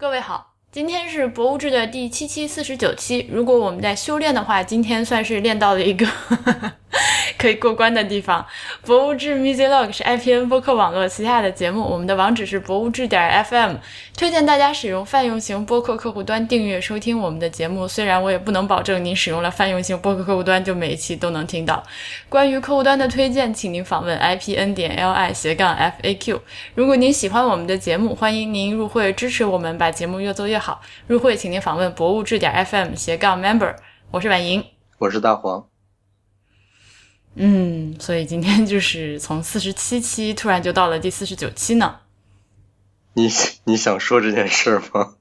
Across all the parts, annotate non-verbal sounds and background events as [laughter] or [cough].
各位好，今天是博物志的第七期四十九期。如果我们在修炼的话，今天算是练到了一个可以过关的地方。博物志 Music Log 是 IPN 播客网络旗下的节目，我们的网址是博物志点 FM。推荐大家使用泛用型播客客户端订阅收听我们的节目。虽然我也不能保证您使用了泛用型播客客户端就每一期都能听到。关于客户端的推荐，请您访问 IPN 点 LI 斜杠 FAQ。如果您喜欢我们的节目，欢迎您入会支持我们，把节目越做越好。入会请您访问博物志点 FM 斜杠 Member。我是婉莹，我是大黄。嗯，所以今天就是从四十七期突然就到了第四十九期呢。你你想说这件事吗？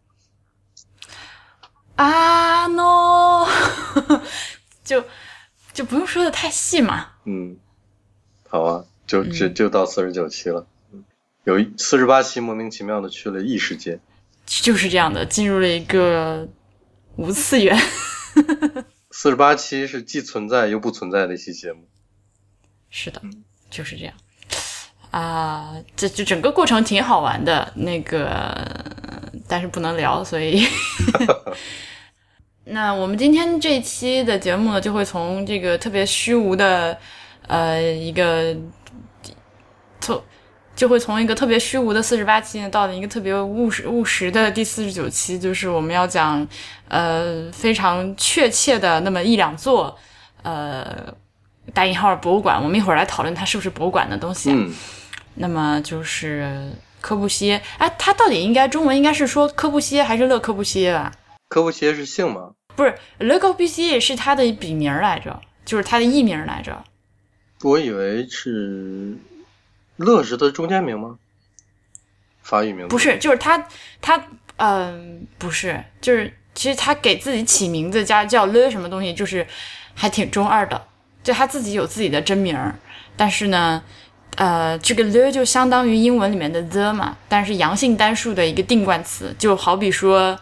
啊，no，[laughs] 就就不用说的太细嘛。嗯，好啊，就就就到四十九期了。有四十八期莫名其妙的去了异世界，就是这样的，进入了一个无次元。[laughs] 四十八期是既存在又不存在的一期节目。是的，就是这样。啊，这就整个过程挺好玩的，那个，但是不能聊，所以 [laughs] [laughs] 那我们今天这期的节目呢，就会从这个特别虚无的，呃，一个，从就会从一个特别虚无的四十八期呢，到了一个特别务实务实的第四十九期，就是我们要讲，呃，非常确切的那么一两座，呃。大引号博物馆，我们一会儿来讨论它是不是博物馆的东西。嗯，那么就是科布西耶，哎，它到底应该中文应该是说科布西耶还是勒科布西耶吧？科布西耶是姓吗？不是，勒科布西耶是他的笔名来着，就是他的艺名来着。我以为是勒是他中间名吗？法语名不是，就是他他嗯，不是，就是其实他给自己起名字加叫勒什么东西，就是还挺中二的。就他自己有自己的真名儿，但是呢，呃，这个 the 就相当于英文里面的 the 嘛，但是阳性单数的一个定冠词，就好比说，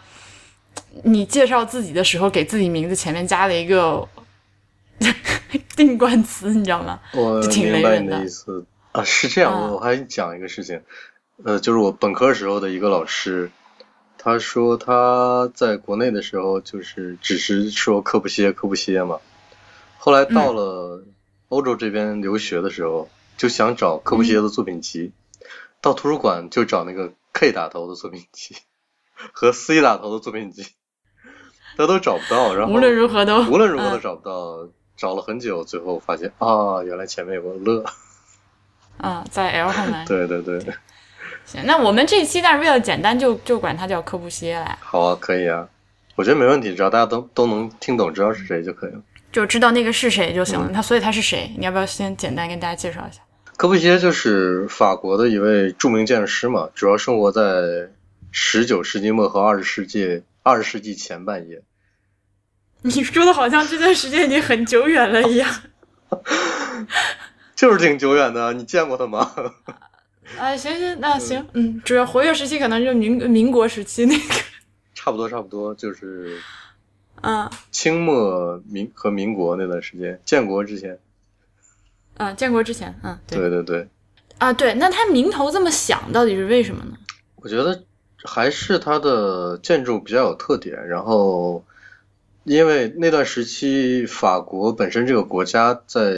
你介绍自己的时候，给自己名字前面加了一个 [laughs] 定冠词，你知道吗？我明白你的意思啊，是这样。我还讲一个事情，呃，就是我本科时候的一个老师，他说他在国内的时候，就是只是说科布西耶，科布西耶嘛。后来到了欧洲这边留学的时候，就想找柯布西耶的作品集，到图书馆就找那个 K 打头的作品集 [laughs] 和 C 打头的作品集，他都找不到。然后无论如何都无论如何都找不到，找了很久，最后发现啊，原来前面有个乐。啊，在 L 后面。[laughs] 对对对。行，那我们这一期，但是为了简单，就就管它叫柯布西耶来。好啊，可以啊，我觉得没问题，只要大家都都能听懂，知道是谁就可以了。就知道那个是谁就行了。他所以他是谁？你要不要先简单跟大家介绍一下？科布西耶就是法国的一位著名建筑师嘛，主要生活在十九世纪末和二十世纪二十世纪前半叶。你说的好像这段时间已经很久远了一样。[laughs] 就是挺久远的，你见过他吗？[laughs] 啊，行行，那行，嗯，主要活跃时期可能就民民国时期那个。差不多，差不多就是。嗯，清末民和民国那段时间，建国之前，嗯，建国之前，嗯，对。对对，啊对，那他名头这么响，到底是为什么呢？我觉得还是它的建筑比较有特点，然后因为那段时期法国本身这个国家在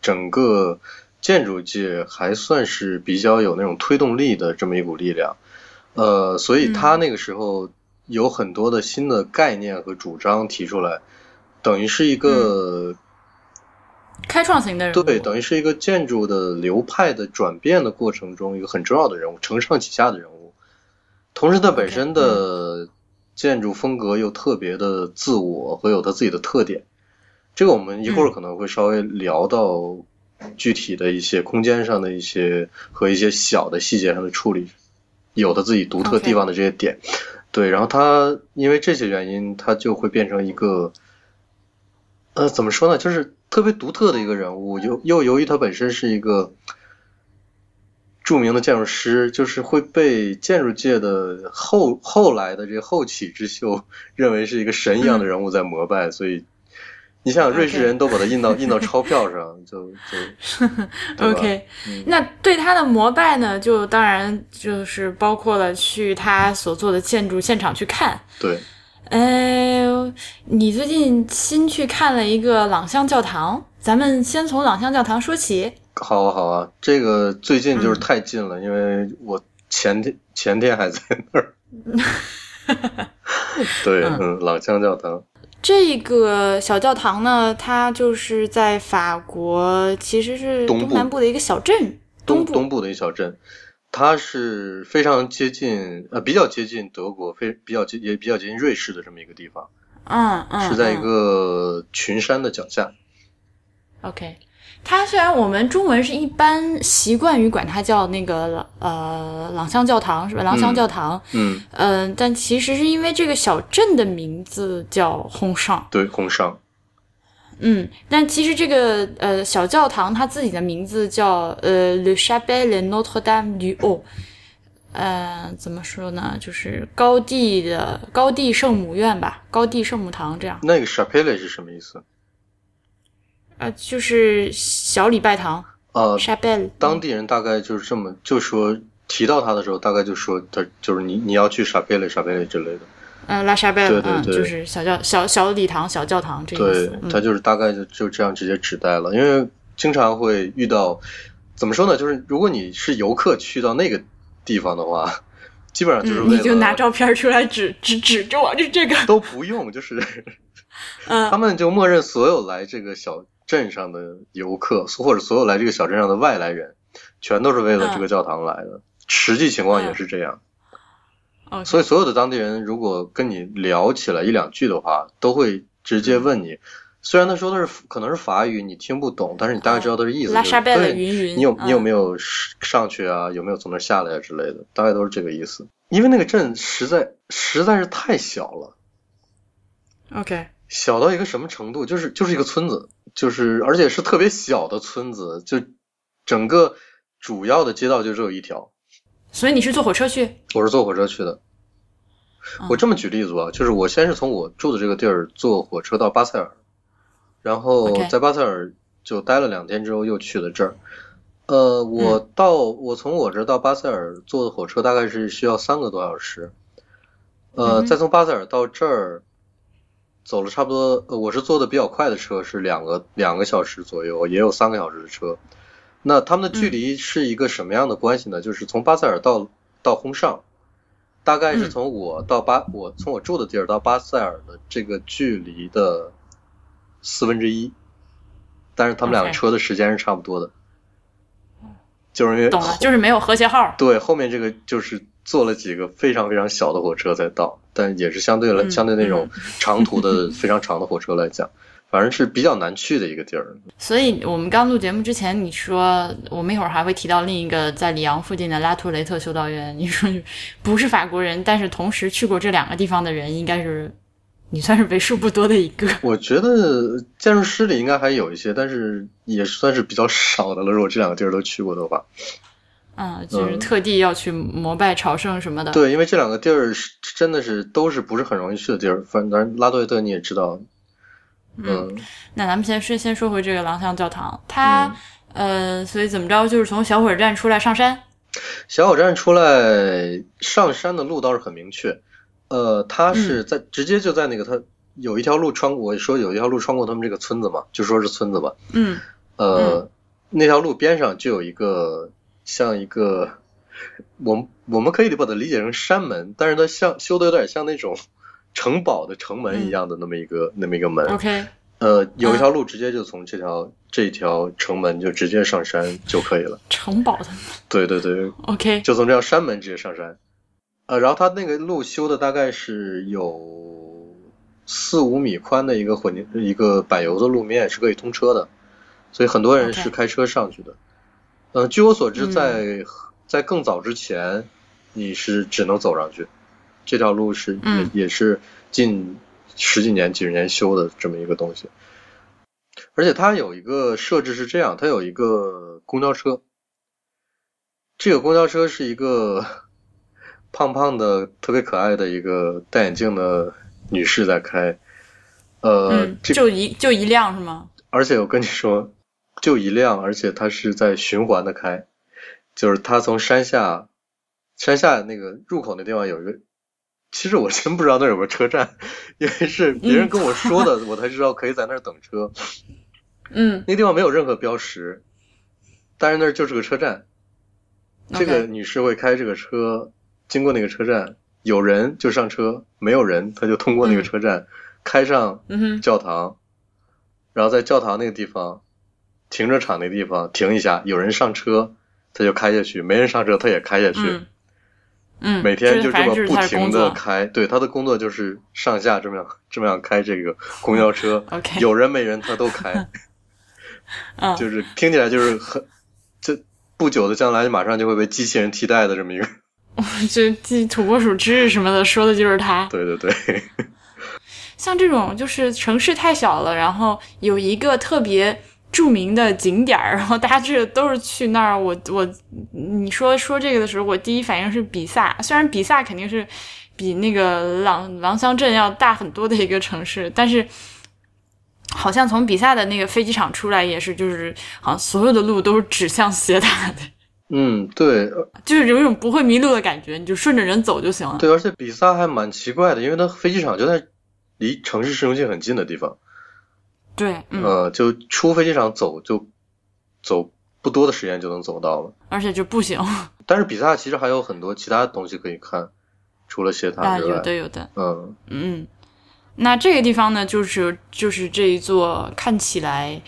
整个建筑界还算是比较有那种推动力的这么一股力量，呃，所以他那个时候。有很多的新的概念和主张提出来，等于是一个开创型的人物，对，等于是一个建筑的流派的转变的过程中一个很重要的人物，承上启下的人物。同时，他本身的建筑风格又特别的自我和有他自己的特点。这个我们一会儿可能会稍微聊到具体的一些空间上的一些和一些小的细节上的处理，有他自己独特地方的这些点。对，然后他因为这些原因，他就会变成一个，呃，怎么说呢？就是特别独特的一个人物。又又由于他本身是一个著名的建筑师，就是会被建筑界的后后来的这个后起之秀 [laughs] 认为是一个神一样的人物在膜拜，所以你想想，瑞士人都把它印到 [laughs] 印到钞票上，就就 [laughs] OK，、嗯。那对他的膜拜呢，就当然就是包括了去他所做的建筑现场去看。对，呃，你最近新去看了一个朗香教堂，咱们先从朗香教堂说起。好啊好啊，这个最近就是太近了，因为我前天前天还在那儿。[laughs] 对，嗯。嗯，朗香教堂，这个小教堂呢，它就是在法国，其实是东南部的一个小镇，部。东东部的一个小镇，它是非常接近呃比较接近德国，非比较接也比较接近瑞士的这么一个地方，嗯嗯，是在一嗯。个群山的脚下。OK，它虽然我们中文是一般习惯于管它叫那个呃朗香教堂是吧？朗香教堂，嗯，嗯、但其实是因为这个小镇的名字叫红上，对，红上，嗯，但其实这个呃小教堂它自己的名字叫呃 Le Chapelle Notre Dame du Haut，呃，怎么说呢？就是高地的高地圣母院吧，高地圣母堂这样，那个 chapelle 是什么意思？呃，就是小礼拜堂呃，Chapelle，当地人大概就是这么就说提到他的时候，大概就说他就是你你要去 chapelle chapelle 之类的。嗯拉 Chapelle，嗯，对对对就是小教小小礼堂、小教堂这个意对他就是大概就就这样直接指代了，因为经常会遇到，怎么说呢？就是如果你是游客去到那个地方的话，基本上就是你就拿照片出来指指指着我，就这个，都不用，就是 [laughs] 他嗯们就默认所有来这个小镇上的游客，或者所有来这个小镇上的外来人，全都是为了这个教堂来的。实际情况也是这样所以所有的当地人如果跟你聊起来一两句的话，都会直接问你。虽然他说的是可能是法语，你听不懂，但是你大概知道他的意思。就是拉沙贝云云，你有你有嗯没有上去啊？有没有从那下来啊之类的？大概都是这个意思。因为那个镇实在实在是太小了，OK，小到一个什么程度？就是就是一个村子，就是而且是特别小的村子，就整个主要的街道就只有一条。所以你是坐火车去？我是坐火车去的。嗯我这么举例子吧，就是我先是从我住的这个地儿坐火车到巴塞尔，然后在巴塞尔就待了两天之后又去了这儿。呃，我到我从我这儿到巴塞尔坐的火车大概是需要三个多小时，呃，再从巴塞尔到这儿走了差不多，呃，我是坐的比较快的车，是两个两个小时左右，也有三个小时的车。那他们的距离是一个什么样的关系呢？就是从巴塞尔到到轰上，大概是嗯从我到巴，我从我住的地儿到巴塞尔的这个距离的四分之一，但是他们两个车的时间是差不多的，就是因为懂了，就是没有和谐号。对后面这个就是坐了几个非常非常小的火车才到，但也是相对来、嗯相对那种 [laughs] 长途的非常长的火车来讲，反正是比较难去的一个地儿。所以我们刚录节目之前，你说我们一会儿还会提到另一个在里昂附近的拉图雷特修道院。你说不是法国人，但是同时去过这两个地方的人，应该是你算是为数不多的一个。[laughs] 我觉得建筑师里应该还有一些，但是也算是比较少的了。如果这两个地儿都去过的话，嗯，就是特地要去膜拜朝圣什么的。对，因为这两个地儿是真的是都是不是很容易去的地儿。反正拉多维特你也知道，嗯，那咱们先说先说回这个廊香教堂，它、嗯呃，所以怎么着，就是从小火车站出来上山。小火车站出来上山的路倒是很明确，呃，它是在、直接就在那个它有一条路穿，我说有一条路穿过他们这个村子嘛，就说是村子吧，嗯呃，那条路边上就有一个像一个，[laughs] 我们我们可以把它理解成山门，但是它像修的有点像那种 [laughs] 城堡的城门一样的那么一个、那么一个门，，OK，呃，有一条路直接就从这条这条城门就直接上山就可以了，城堡的。对对对，OK，就从这条山门直接上山，呃，然后它那个路修的大概是有四五米宽的一个混凝一个柏油的路面，是可以通车的，所以很多人是开车上去的。呃，据我所知，嗯在、在更早之前，你是只能走上去，这条路是、嗯也也是近十几年、几十年修的这么一个东西。而且它有一个设置是这样，它有一个公交车，这个公交车是一个胖胖的、特别可爱的一个戴眼镜的女士在开。呃，嗯，就一就一辆是吗？而且我跟你说，就一辆，而且它是在循环的开，就是它从山下，山下那个入口那地方有一个，其实我真不知道那儿有个车站，[laughs] 因为是别人跟我说的，我才知道可以在那儿等车。嗯，那地方没有任何标识，但是那儿就是个车站。这个女士会开这个车，经过那个车站，有人就上车，没有人她就通过那个车站，开上嗯，教堂，然后在教堂那个地方，停车场那地方停一下，有人上车他就开下去，没人上车他也开下去，嗯嗯，每天就就是这么不停的。开。对，他的工作就是上下这么样这么样开这个公交车 [laughs] OK 有人没人他都开，[laughs] 嗯，就是听起来就是很，这不久的将来马上就会被机器人替代的这么一个，[laughs] 就记土拨鼠之日什么的，说的就是他。对对对，像这种就是城市太小了，然后有一个特别著名的景点儿，[laughs] 然后大家这都是去那儿。我我你说说这个的时候，我第一反应是比萨，虽然比萨肯定是比那个朗朗香镇要大很多的一个城市，但是。好像从比萨的那个飞机场出来也是，就是好像所有的路都是指向斜塔的，嗯对呃就是有一种不会迷路的感觉，你就顺着人走就行了。对，而且比萨还蛮奇怪的，因为它飞机场就在离城市市中心很近的地方。对，嗯，呃，就出飞机场走就走不多的时间就能走到了。而且就步行 [laughs] 但是比萨其实还有很多其他东西可以看，除了斜塔啊。有的有的，嗯嗯，那这个地方呢，就是就是这一座看起来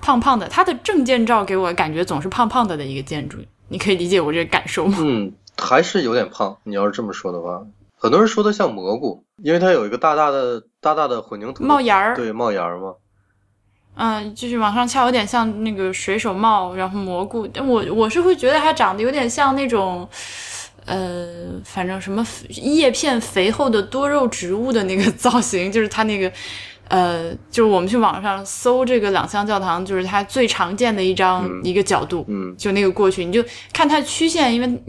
胖胖的，它的证件照给我感觉总是胖胖的的一个建筑，你可以理解我这个感受吗？嗯，还是有点胖。你要是这么说的话，很多人说它像蘑菇，因为它有一个大大的大大的混凝土的帽檐儿，对帽檐儿嘛。嗯，就是往上翘，有点像那个水手帽，然后蘑菇。但我我是会觉得它长得有点像那种，呃，反正什么叶片肥厚的多肉植物的那个 [laughs] 造型，就是它那个，呃，就是我们去网上搜这个两香教堂，就是它最常见的一张、嗯一个角度，嗯就那个过去，你就看它曲线，因为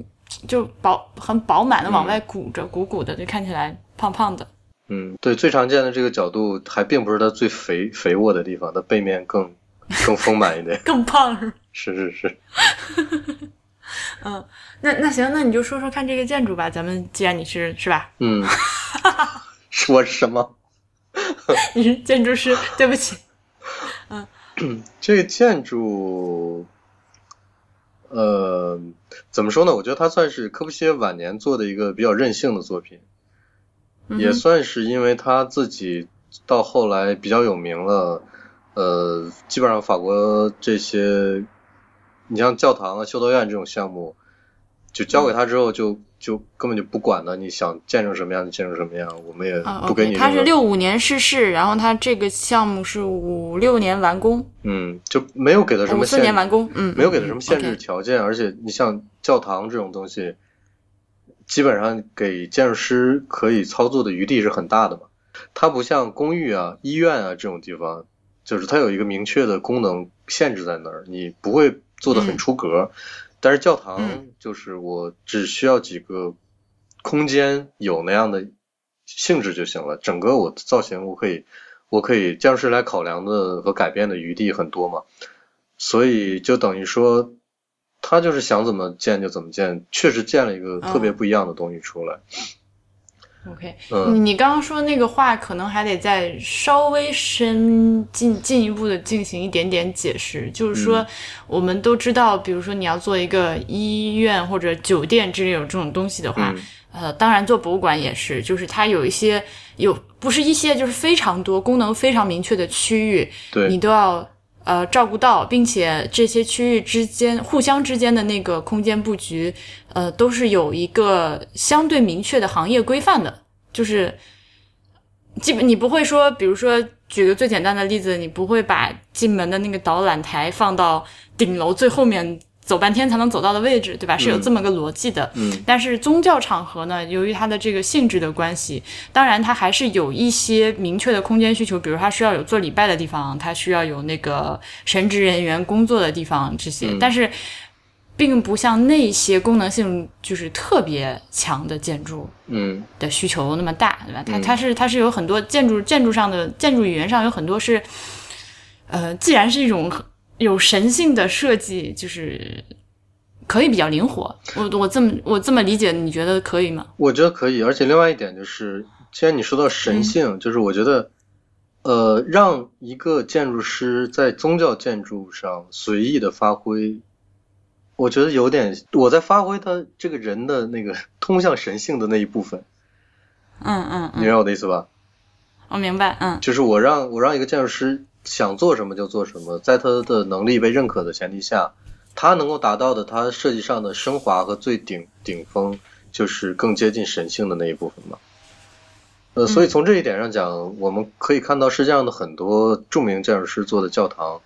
就饱很饱满的往嗯外鼓着，鼓鼓的，就看起来胖胖的。嗯，对，最常见的这个角度还并不是它最肥肥沃的地方，它背面更更丰满一点。[laughs] 更胖是吗？是是是。[laughs] 嗯，那那行，那你就说说看这个建筑吧。咱们既然你是是吧？嗯，[laughs] 说什么？你是建筑师，对不起。嗯 [clears throat] 这个建筑，呃，怎么说呢？我觉得它算是科布西耶晚年做的一个比较任性的作品，嗯也算是因为他自己到后来比较有名了，呃，基本上法国这些，你像教堂啊、修道院这种项目，就交给他之后就就根本就不管了，你想建成什么样就建成什么样，我们也啊不给你他是六五年逝世，然后他这个项目是五六年完工，嗯，就没有给他什五四么限年完工，嗯，没有给他什么限制条件，而且你像教堂这种东西，基本上给建筑师可以操作的余地是很大的嘛。它不像公寓啊、医院啊这种地方，就是它有一个明确的功能限制在那儿，你不会做的很出格。但是教堂嗯就是我只需要几个空间有那样的性质就行了，整个我的造型我可以我可以建筑师来考量的和改变的余地很多嘛。所以就等于说，他就是想怎么建就怎么建，确实建了一个特别不一样的东西出来。OK，嗯你你刚刚说那个话，可能还得再稍微深进进一步的进行一点点解释。就是说，嗯我们都知道，比如说你要做一个医院或者酒店之类有这种东西的话，嗯呃，当然做博物馆也是，就是它有一些有不是一些，就是非常多功能非常明确的区域，你，都要呃照顾到，并且这些区域之间互相之间的那个空间布局，呃，都是有一个相对明确的行业规范的，就是基本你不会说，比如说举个最简单的例子，你不会把进门的那个导览台放到顶楼最后面。走半天才能走到的位置，对吧？是有这么个逻辑的。嗯但是宗教场合呢，由于它的这个性质的关系，当然它还是有一些明确的空间需求，比如它需要有做礼拜的地方，它需要有那个神职人员工作的地方这些。嗯但是并不像那些功能性就是特别强的建筑，嗯，的需求那么大，对吧？它它是它是有很多建筑建筑上的建筑语言上有很多是，呃，既然是一种有神性的设计，就是可以比较灵活。我我这么我这么理解，你觉得可以吗？我觉得可以，而且另外一点就是，既然你说到神性，就是我觉得，呃，让一个建筑师在宗教建筑上随意的发挥。我觉得有点，我在发挥他这个人的那个 [laughs] 通向神性的那一部分。嗯嗯，你明白我的意思吧？我明白，嗯。就是我让我让一个建筑师想做什么就做什么，在他的能力被认可的前提下，他能够达到的他设计上的升华和最顶顶峰，就是更接近神性的那一部分嘛。呃，所以从这一点上讲，我们可以看到世界上的很多著名建筑师做的教堂，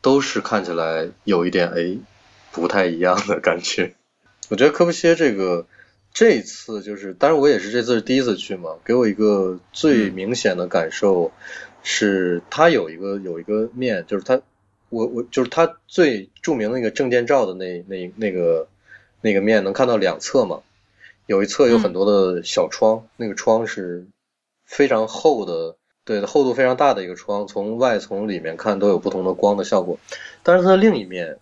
都是看起来有一点哎。不太一样的感觉，我觉得科布西耶这个这一次就是，当然我也是这次是第一次去嘛，给我一个最明显的感受是，他有一个有一个面，就是他我我就是他最著名的那个证件照的那那那个那个面能看到两侧嘛，有一侧有很多的小窗，那个窗是非常厚的，对，厚度非常大的一个窗，从外从里面看都有不同的光的效果，但是它的另一面。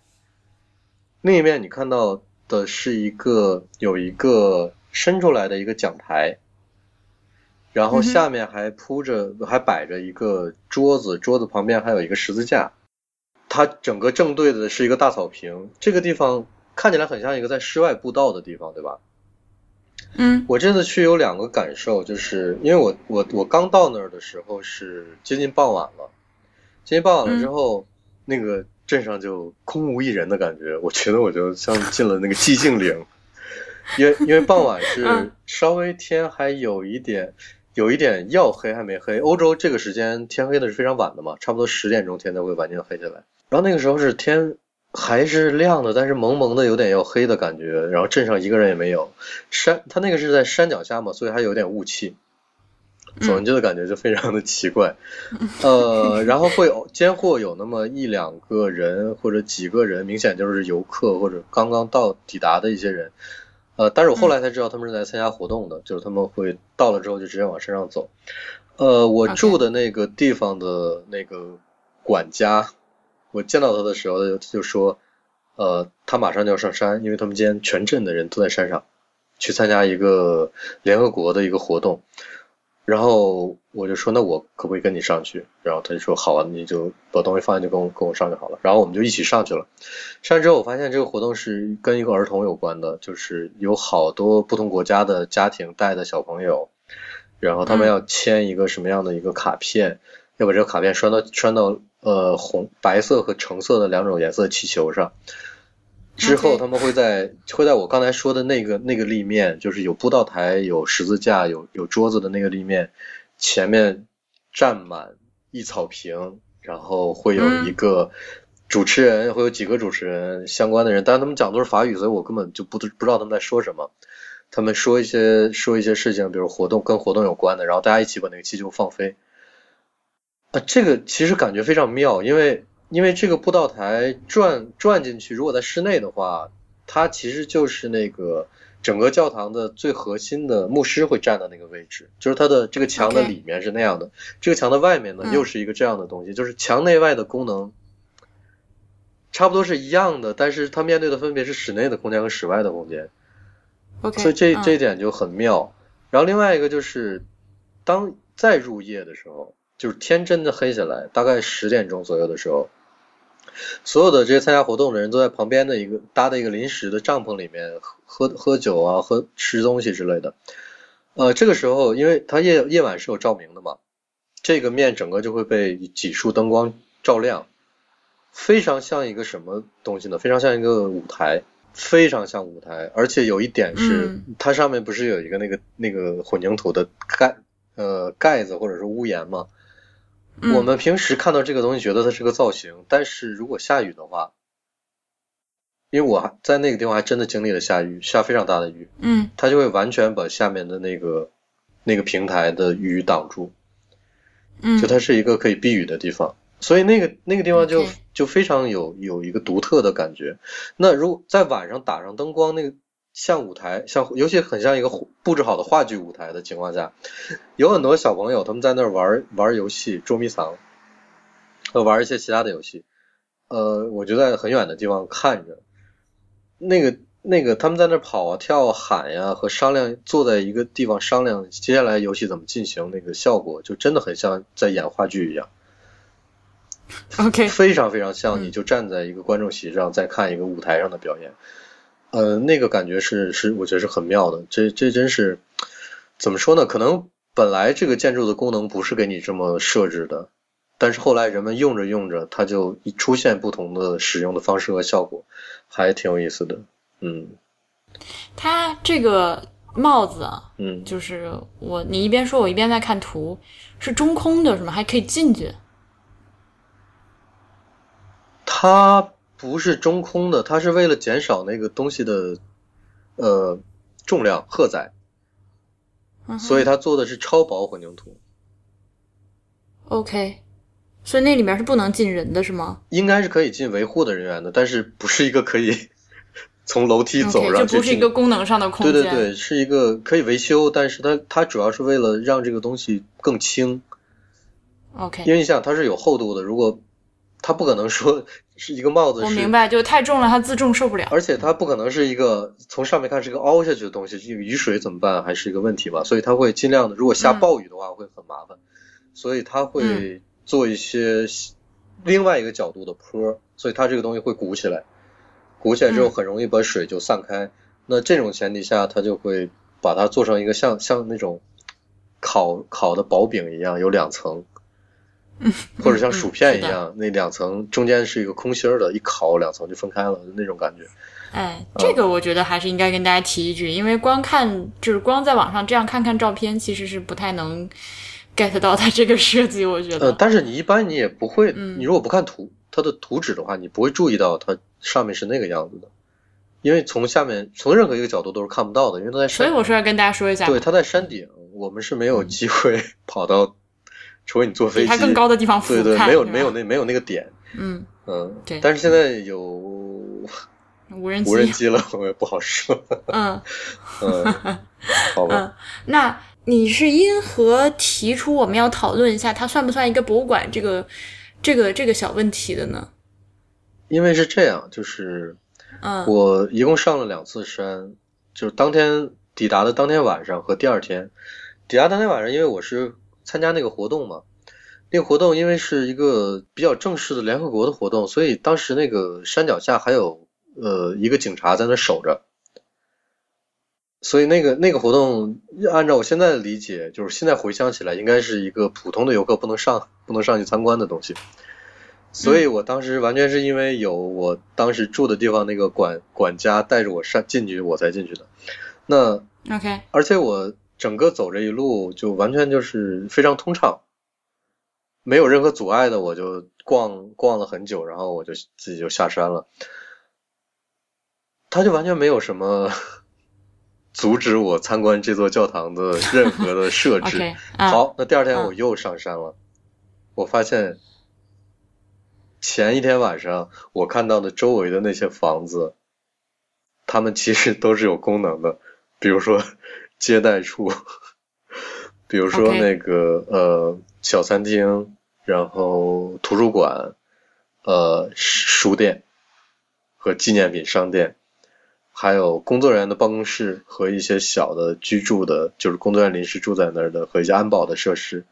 另一面你看到的是一个有一个伸出来的一个讲台，然后下面还铺着还摆着一个桌子，桌子旁边还有一个十字架。它整个正对的是一个大草坪，这个地方看起来很像一个在室外步道的地方，对吧？嗯。我这次去有两个感受，就是因为我我我刚到那儿的时候是接近傍晚了，接近傍晚了之后那个。镇上就空无一人的感觉，我觉得我就像进了那个寂静岭，[laughs] 因为因为傍晚是稍微天还有一点有一点要黑还没黑，欧洲这个时间天黑的是非常晚的嘛，差不多十点钟天才会完全黑下来，然后那个时候是天还是亮的，但是蒙蒙的有点要黑的感觉，然后镇上一个人也没有，山它那个是在山脚下嘛，所以还有点雾气。走进去的感觉就非常的奇怪，呃，然后会有间或有那么一两个人或者几个人，明显就是游客或者刚刚到抵达的一些人，呃，但是我后来才知道他们是来参加活动的，就是他们会到了之后就直接往山上走，呃，我住的那个地方的那个管家，我见到他的时候就说，呃，他马上就要上山，因为他们今天全镇的人都在山上，去参加一个联合国的一个活动。然后我就说，那我可不可以跟你上去？然后他就说，好啊，你就把东西放下，就跟我跟我上就好了。然后我们就一起上去了。上去之后，我发现这个活动是跟一个儿童有关的，就是有好多不同国家的家庭带的小朋友，然后他们要签一个什么样的一个卡片，要把这个卡片拴到拴到呃红白色和橙色的两种颜色气球上。之后他们会在会在我刚才说的那个那个立面，就是有布道台、有十字架、有有桌子的那个立面，前面站满一草坪，然后会有一个主持人，会有几个主持人相关的人，但是他们讲都是法语，所以我根本就不不知道他们在说什么。他们说一些说一些事情，比如活动跟活动有关的，然后大家一起把那个气球放飞。啊，这个其实感觉非常妙，因为。因为这个布道台转转进去，如果在室内的话，它其实就是那个整个教堂的最核心的牧师会站的那个位置，就是它的这个墙的里面是那样的，这个墙的外面呢又是一个这样的东西，就是墙内外的功能差不多是一样的，但是它面对的分别是室内的空间和室外的空间，OK，所以这这一点就很妙。然后另外一个就是当再入夜的时候，就是天真的黑下来，大概十点钟左右的时候。所有的这些参加活动的人都在旁边的一个搭的一个临时的帐篷里面喝喝酒啊，喝吃东西之类的。呃，这个时候，因为它夜夜晚是有照明的嘛，这个面整个就会被几束灯光照亮，非常像一个什么东西呢？非常像一个舞台，非常像舞台。而且有一点是，它上面不是有一个那个那个混凝土的盖呃盖子或者是屋檐吗？我们平时看到这个东西，觉得它是个造型，但是如果下雨的话，因为我还在那个地方还真的经历了下雨，下非常大的雨，嗯，它就会完全把下面的那个那个平台的雨挡住，嗯，就它是一个可以避雨的地方，所以那个那个地方就就非常有有一个独特的感觉。那如果在晚上打上灯光，那个像舞台，像尤其很像一个布置好的话剧舞台的情况下，有很多小朋友他们在那儿玩玩游戏、捉迷藏，和玩一些其他的游戏。呃，我就在很远的地方看着，那个那个他们在那儿跑啊、跳啊、喊呀、和商量，坐在一个地方商量接下来游戏怎么进行，那个效果就真的很像在演话剧一样。OK，非常非常像嗯你就站在一个观众席上在看一个舞台上的表演，呃，那个感觉是是我觉得是很妙的，这这真是怎么说呢？可能本来这个建筑的功能不是给你这么设置的，但是后来人们用着用着，它就出现不同的使用的方式和效果，还挺有意思的。嗯它这个帽子啊，嗯，就是我你一边说，我一边在看图，是中空的，是吗？还可以进去。它不是中空的，它是为了减少那个东西的呃重量荷载，嗯所以它做的是超薄混凝土。OK，所以那里面是不能进人的是吗应该是可以进维护的人员的，但是不是一个可以 [laughs] 从楼梯走。这不是一个功能上的空间。对对对，是一个可以维修，但是它它主要是为了让这个东西更轻，OK，因为你想它是有厚度的，如果它不可能说 [laughs] 是一个帽子是，我明白，就太重了，它自重受不了。而且它不可能是一个从上面看是一个凹下去的东西，这个雨水怎么办还是一个问题吧，所以它会尽量的，如果下嗯暴雨的话会很麻烦，所以它会做一些另外一个角度的坡，所以它这个东西会鼓起来，鼓起来之后嗯很容易把水就散开。那这种前提下，它就会把它做成一个像像那种烤烤的薄饼一样，有两层。[laughs] 或者像薯片一嗯样，那两层中间是一个空心儿的，一烤两层就分开了，那种感觉。哎，这个我觉得还是应该跟大家提一句，因为光看就是光在网上这样看看照片，其实是不太能 [laughs] get 到它这个设计。我觉呃，得，但是你一般你也不会，嗯。你如果不看图，它的图纸的话，你不会注意到它上面是那个样子的，因为从下面从任何一个角度都是看不到的，因为它在山所以，我说要跟大家说一下，对，它在山顶，我们是没有机会 [laughs] 跑到，除非你坐飞机，它更高的地方俯对对，没有没有那没有那个点，嗯，嗯，对。但是现在有 [laughs] 无人机，无人机了，[laughs] 我也不好说，嗯。[laughs] 嗯，好吧。嗯，那你是因何提出我们要讨论一下它算不算一个博物馆这个这个这个小问题的呢？因为是这样，就是嗯。我一共上了两次山，就是当天抵达的当天晚上和第二天。抵达当天晚上，因为我是参加那个活动嘛，那个活动因为是一个比较正式的联合国的活动，所以当时那个山脚下还有呃一个警察在那守着。所以那个那个活动，按照我现在的理解，就是现在回想起来，应该是一个普通的游客不能上不能上去参观的东西。所以我当时完全是因为有我当时住的地方那个管管家带着我上进去，我才进去的。那，OK，而且我整个走这一路就完全就是非常通畅，没有任何阻碍的，我就逛逛了很久，然后我就自己就下山了。他就完全没有什么 [laughs] 阻止我参观这座教堂的任何的设 [laughs] 置。好，那第二天嗯我又上山了，我发现前一天晚上我看到的周围的那些房子，他们其实都是有功能的，比如说接待处，[laughs] 比如说那个呃小餐厅，然后图书馆，呃书店和纪念品商店。还有工作人员的办公室和一些小的居住的，就是工作人员临时住在那儿的和一些安保的设施。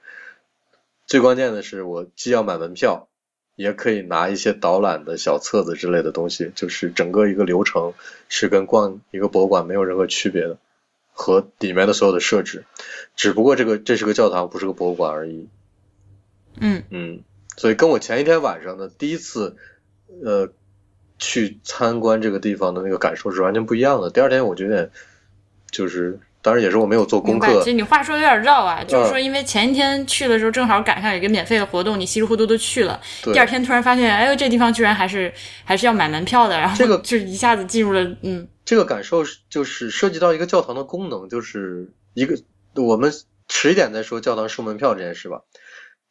最关键的是，我既要买门票，也可以拿一些导览的小册子之类的东西，就是整个一个流程是跟逛一个博物馆没有任何区别的，和里面的所有的设置，只不过这个这是个教堂，不是个博物馆而已。嗯嗯，所以跟我前一天晚上的第一次，呃，去参观这个地方的那个感受是完全不一样的。第二天我就有点，就是当然也是我没有做功。课其，实你话说的有点绕啊，就是说，嗯因为前一天去的时候正好赶上有一个免费的活动，你稀里糊涂的去了，对第二天突然发现，哎呦，这地方居然还是还是要买门票的，然后这个 [laughs] 就一下子进入了，嗯这个感受就是涉及到一个教堂的功能，就是一个我们迟一点再说教堂收门票这件事吧。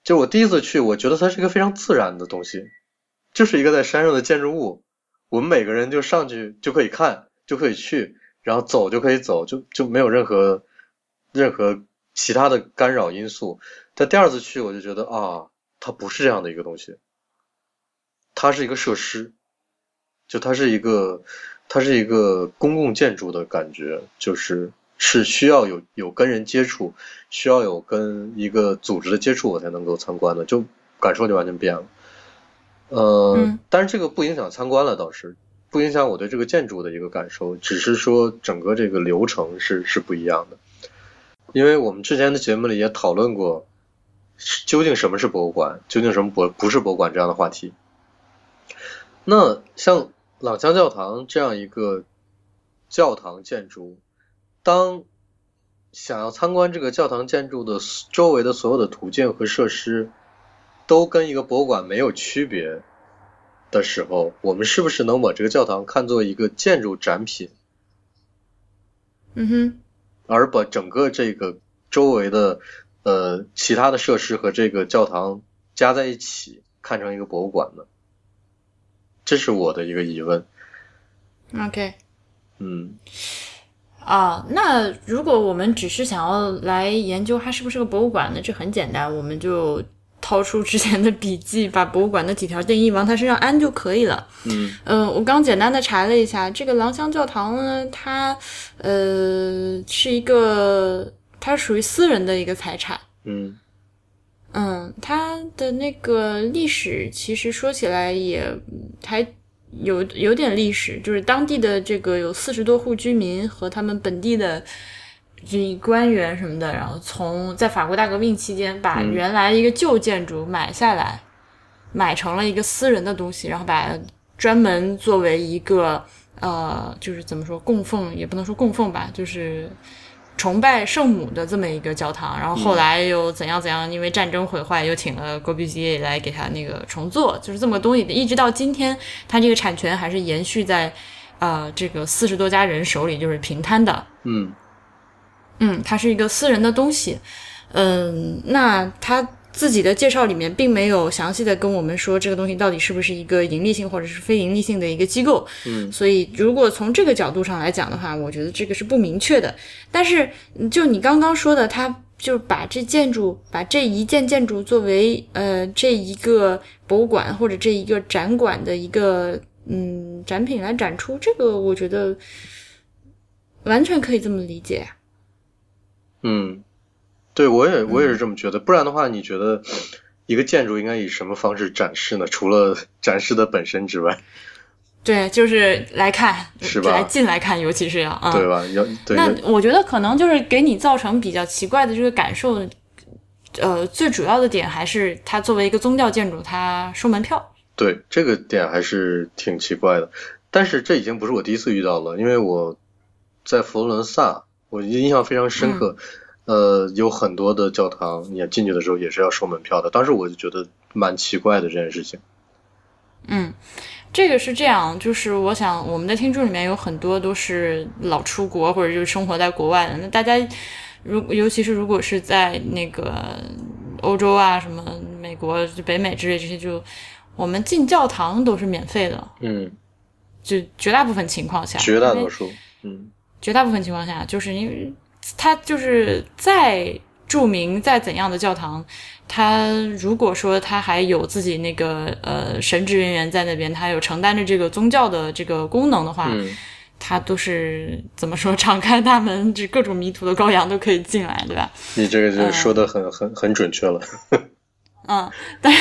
就我第一次去，我觉得它是一个非常自然的东西，就是一个在山上的建筑物，我们每个人就上去就可以看，就可以去，然后走就可以走，就就没有任何任何其他的干扰因素。但第二次去，我就觉得啊，它不是这样的一个东西，它是一个设施，就它是一个它是一个公共建筑的感觉，就是是需要有有跟人接触，需要有跟一个组织的接触，我才能够参观的，就感受就完全变了。呃，嗯但是这个不影响参观了，倒是不影响我对这个建筑的一个感受，只是说整个这个流程是是不一样的。因为我们之前的节目里也讨论过，究竟什么是博物馆，究竟什么博不是博物馆这样的话题。那像朗香教堂这样一个教堂建筑，当想要参观这个教堂建筑的周围的所有的途径和设施，都跟一个博物馆没有区别的时候，我们是不是能把这个教堂看作一个建筑展品，嗯哼，而把整个这个周围的呃其他的设施和这个教堂加在一起，看成一个博物馆呢？这是我的一个疑问。OK。嗯啊，那如果我们只是想要来研究它是不是个博物馆呢？这很简单，我们就掏出之前的笔记，把博物馆的几条定义往他身上安就可以了。嗯嗯、我刚简单的查了一下，这个廊香教堂呢，它呃是一个，它属于私人的一个财产。嗯嗯，它的那个历史其实说起来也还有有点历史，就是当地的这个有四十多户居民和他们本地的这官员什么的，然后从在法国大革命期间把嗯。原来一个旧建筑买下来，买成了一个私人的东西，然后把专门作为一个呃，就是怎么说供奉也不能说供奉吧，就是崇拜圣母的这么一个教堂，然后后来又怎样怎样，因为战争毁坏，又请了戈布西耶来给他那个重做，就是这么个东西，一直到今天，它这个产权还是延续在呃这个四十多家人手里，就是平摊的。嗯嗯，它是一个私人的东西。嗯，那他自己的介绍里面并没有详细的跟我们说这个东西到底是不是一个盈利性或者是非盈利性的一个机构。嗯所以如果从这个角度上来讲的话，我觉得这个是不明确的。但是就你刚刚说的，他就把这建筑，把这一件建筑作为呃这一个博物馆或者这一个展馆的一个嗯展品来展出，这个我觉得完全可以这么理解。嗯，对我也我也是这么觉得。不然的话，你觉得一个建筑应该以什么方式展示呢？除了展示的本身之外，对，就是来看，是吧来进来看，尤其是要啊。对吧？要对那我觉得可能就是给你造成比较奇怪的这个感受，呃，最主要的点还是它作为一个宗教建筑，它收门票。对这个点还是挺奇怪的。但是这已经不是我第一次遇到了，因为我在佛罗伦萨，我印象非常深刻。呃，有很多的教堂，你进去的时候也是要收门票的。当时我就觉得蛮奇怪的这件事情。嗯，这个是这样，就是我想我们的听众里面有很多都是老出国或者就是生活在国外的，那大家如尤其是如果是在那个欧洲啊、什么美国、就北美之类这些，就我们进教堂都是免费的，嗯，就绝大部分情况下，绝大多数，嗯绝大部分情况下，就是因为它就是再著名、再怎样的教堂，它如果说它还有自己那个呃神职人员在那边，它有承担着这个宗教的这个功能的话，嗯它都是怎么说，敞开大门，这各种迷途的羔羊都可以进来，对吧？你这个就说的很、很很准确了。嗯，但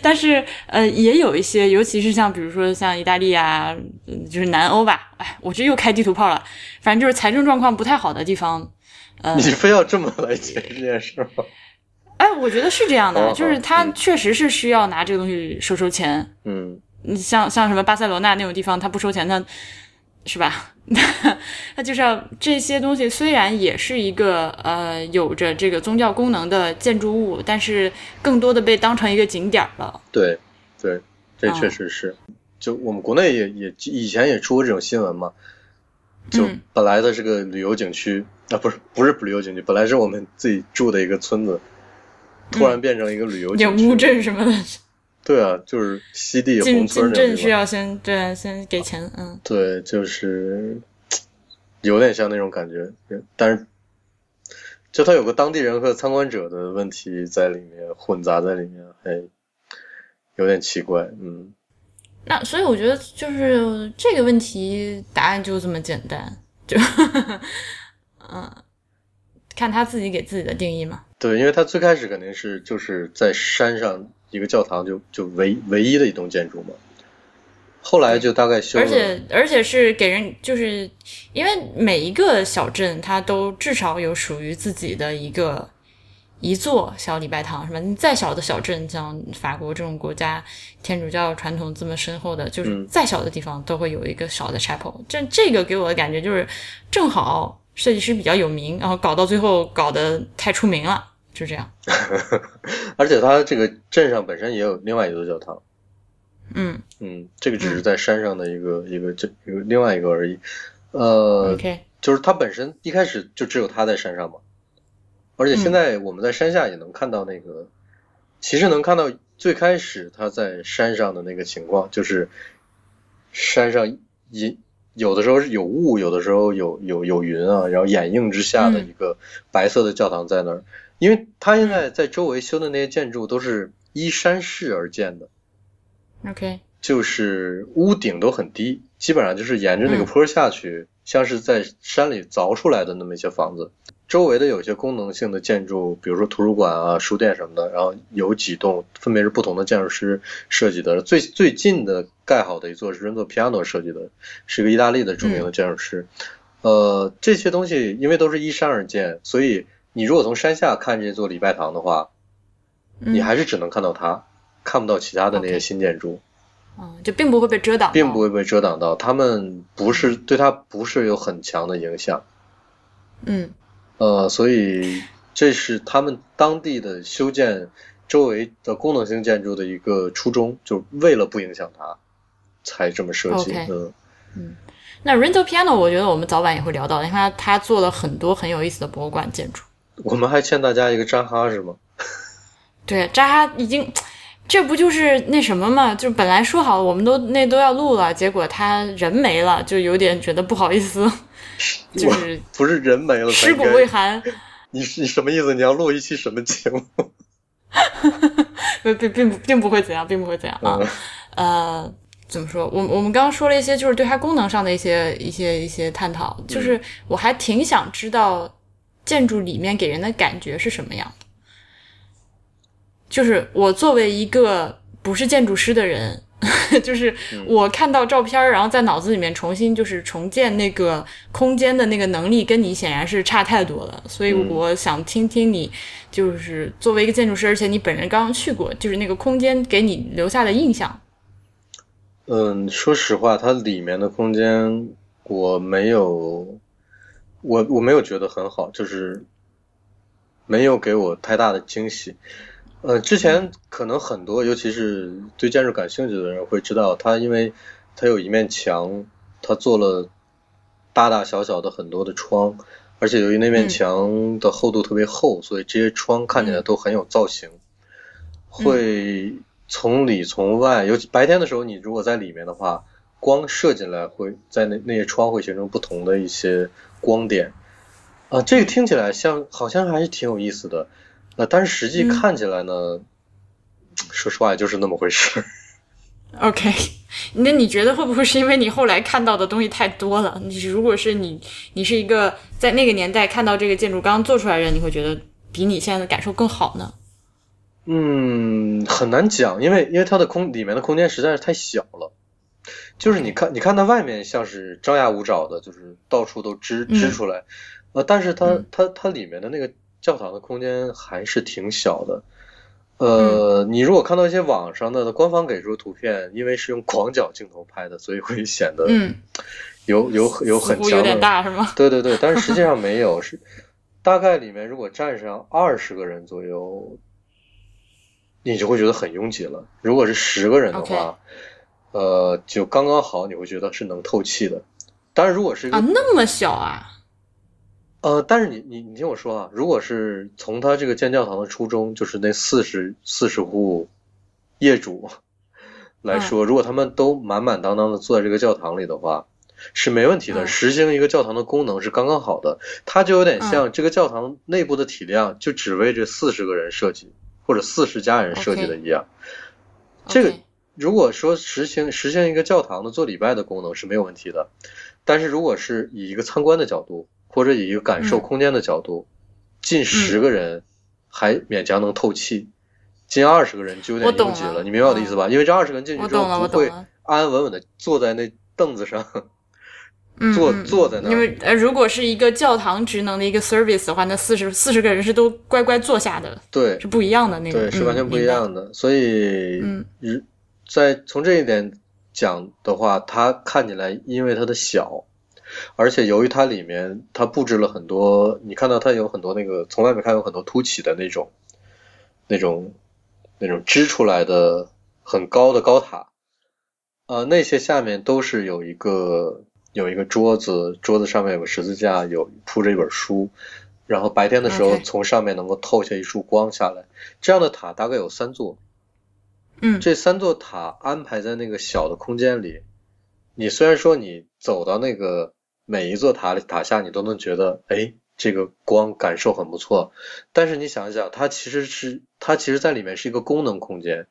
但是呃，也有一些，尤其是像比如说像意大利啊，嗯就是南欧吧，哎，我这又开地图炮了，反正就是财政状况不太好的地方，呃，你非要这么来解释这件事吗？哎，我觉得是这样的，哦就是他嗯确实是需要拿这个东西收收钱。嗯你像像什么巴塞罗那那种地方，他不收钱，他是吧？[laughs] 他就是要这些东西，虽然也是一个呃有着这个宗教功能的建筑物，但是更多的被当成一个景点儿了。对对，这嗯确实是。就我们国内也也以前也出过这种新闻嘛，就嗯本来的这个旅游景区啊，不是不是旅游景区，本来是我们自己住的一个村子，突然变成一个旅游有景区。乌镇什么的，对啊，就是西递进红村进镇需那种地方。要先对啊先给钱，嗯对，就是有点像那种感觉，但是就他有个当地人和参观者的问题在里面混杂在里面，还有点奇怪。嗯，那所以我觉得就是这个问题答案就这么简单，就嗯，看他自己给自己的定义嘛。对，因为他最开始肯定是就是在山上一个教堂就就唯唯一的一栋建筑嘛，后来就大概修了，而且而且是给人，就是因为每一个小镇它都至少有属于自己的一个一座小礼拜堂，是吧？你再小的小镇，像法国这种国家，天主教传统这么深厚的，就是嗯再小的地方都会有一个小的 chapel。这这个给我的感觉就是，正好设计师比较有名，然后搞到最后搞得太出名了，就这样。[laughs] 而且它这个镇上本身也有另外一座教堂。嗯嗯，这个只是在山上的一个、一个这一个另外一个而已。呃，，OK，就是它本身一开始就只有它在山上嘛，而且现在我们在山下也能看到那个，其实能看到最开始它在山上的那个情况，就是山上隐有的时候是有雾，有的时候有有有云啊，然后掩映之下的一个白色的教堂在那儿，因为它现在在周围修的那些建筑都是依山势而建的。OK，就是屋顶都很低，基本上就是沿着那个坡下去，像是在山里凿出来的那么一些房子。周围的有一些功能性的建筑，比如说图书馆啊、书店什么的，然后有几栋分别是不同的建筑师设计的。最最近的盖好的一座是 Renzo Piano 设计的，是一个意大利的著名的建筑师。呃，这些东西因为都是依山而建，所以你如果从山下看这座礼拜堂的话，嗯你还是只能看到它，看不到其他的那些新建筑。嗯，就并不会被遮挡，并不会被遮挡到，他们不是对它不是有很强的影响，嗯呃，所以这是他们当地的修建周围的功能性建筑的一个初衷，就是为了不影响它，才这么设计。OK 嗯，那 Rental Piano，我觉得我们早晚也会聊到，因为他他做了很多很有意思的博物馆建筑。我们还欠大家一个扎哈是吗？[laughs] 对，扎哈已经，这不就是那什么嘛？就本来说好我们都那都要录了，结果他人没了，就有点觉得不好意思，[laughs] 就是不是人没了才尸骨未寒，你你什么意思？你要录一期什么节目？[laughs] 并并并不并不会怎样，并不会怎样啊。嗯呃，怎么说？我我们刚刚说了一些，就是对它功能上的一些一些一些探讨，就是我还挺想知道建筑里面给人的感觉是什么样。就是我作为一个不是建筑师的人，[laughs] 就是我看到照片，然后在脑子里面重新就是重建那个空间的那个能力，跟你显然是差太多了。所以我想听听你，就是作为一个建筑师，而且你本人刚刚去过，就是那个空间给你留下的印象。嗯，说实话，它里面的空间我没有，我我没有觉得很好，就是没有给我太大的惊喜。呃，之前可能很多，尤其是对建筑感兴趣的人会知道，它因为它有一面墙，它做了大大小小的很多的窗，而且由于那面嗯墙的厚度特别厚，所以这些窗看起来都很有造型。会从里从外，尤其白天的时候，你如果在里面的话，光射进来会在那那些窗会形成不同的一些光点。啊，这个听起来像好像还是挺有意思的，呃，但是实际嗯看起来呢，说实话也就是那么回事。OK，[laughs] 那你觉得会不会是因为你后来看到的东西太多了？你如果是你，你是一个在那个年代看到这个建筑刚做出来的人，你会觉得比你现在的感受更好呢？嗯，很难讲，因为因为它的空里面的空间实在是太小了。就是你看，你看它外面像是张牙舞爪的，就是到处都支支嗯出来，呃，但是它嗯它它里面的那个教堂的空间还是挺小的。呃，你如果看到一些网上的官方给出的图片，因为是用广角镜头拍的，所以会显得嗯，有有有很强的似乎有点大是吗？对对对，但是实际上 [laughs] 没有，是大概里面如果站上二十个人左右，你就会觉得很拥挤了。如果是十个人的话呃，就刚刚好，你会觉得是能透气的。当然，如果是、啊，那么小啊？呃，但是你你你听我说啊，如果是从他这个建教堂的初衷，就是那四十四十户业主来说，如果他们都满满当当的坐在这个教堂里的话，是没问题的。嗯实行一个教堂的功能是刚刚好的，它就有点像这个教堂内部的体量就只为这四十个人设计，或者四十家人设计的一样。这个如果说实行实行一个教堂的做礼拜的功能是没有问题的，但是如果是以一个参观的角度，或者以一个感受嗯空间的角度，近十个人还勉强能透气，近二十个人就有点拥挤了你明白我的意思吧？因为这二十个人进去之后不会。安安稳稳的坐在那凳子上，嗯，坐嗯。坐在那儿。因为呃，如果是一个教堂职能的一个 service 的话，那四十四十个人是都乖乖坐下的，对。是不一样的那个，对，是嗯完全不一样的。所以，嗯。日在从这一点讲的话，它看起来因为它的小，而且由于它里面它布置了很多，你看到它有很多那个从外面看有很多凸起的那种、那种、那种支出来的很高的高塔，呃，那些下面都是有一个有一个桌子，桌子上面有个十字架，有铺着一本书。然后白天的时候从上面能够透下一束光下来，这样的塔大概有三座，嗯这三座塔安排在那个小的空间里，你虽然说你走到那个每一座塔里塔下，你都能觉得，哎，这个光感受很不错，但是你想一想，它其实是它其实在里面是一个功能空间，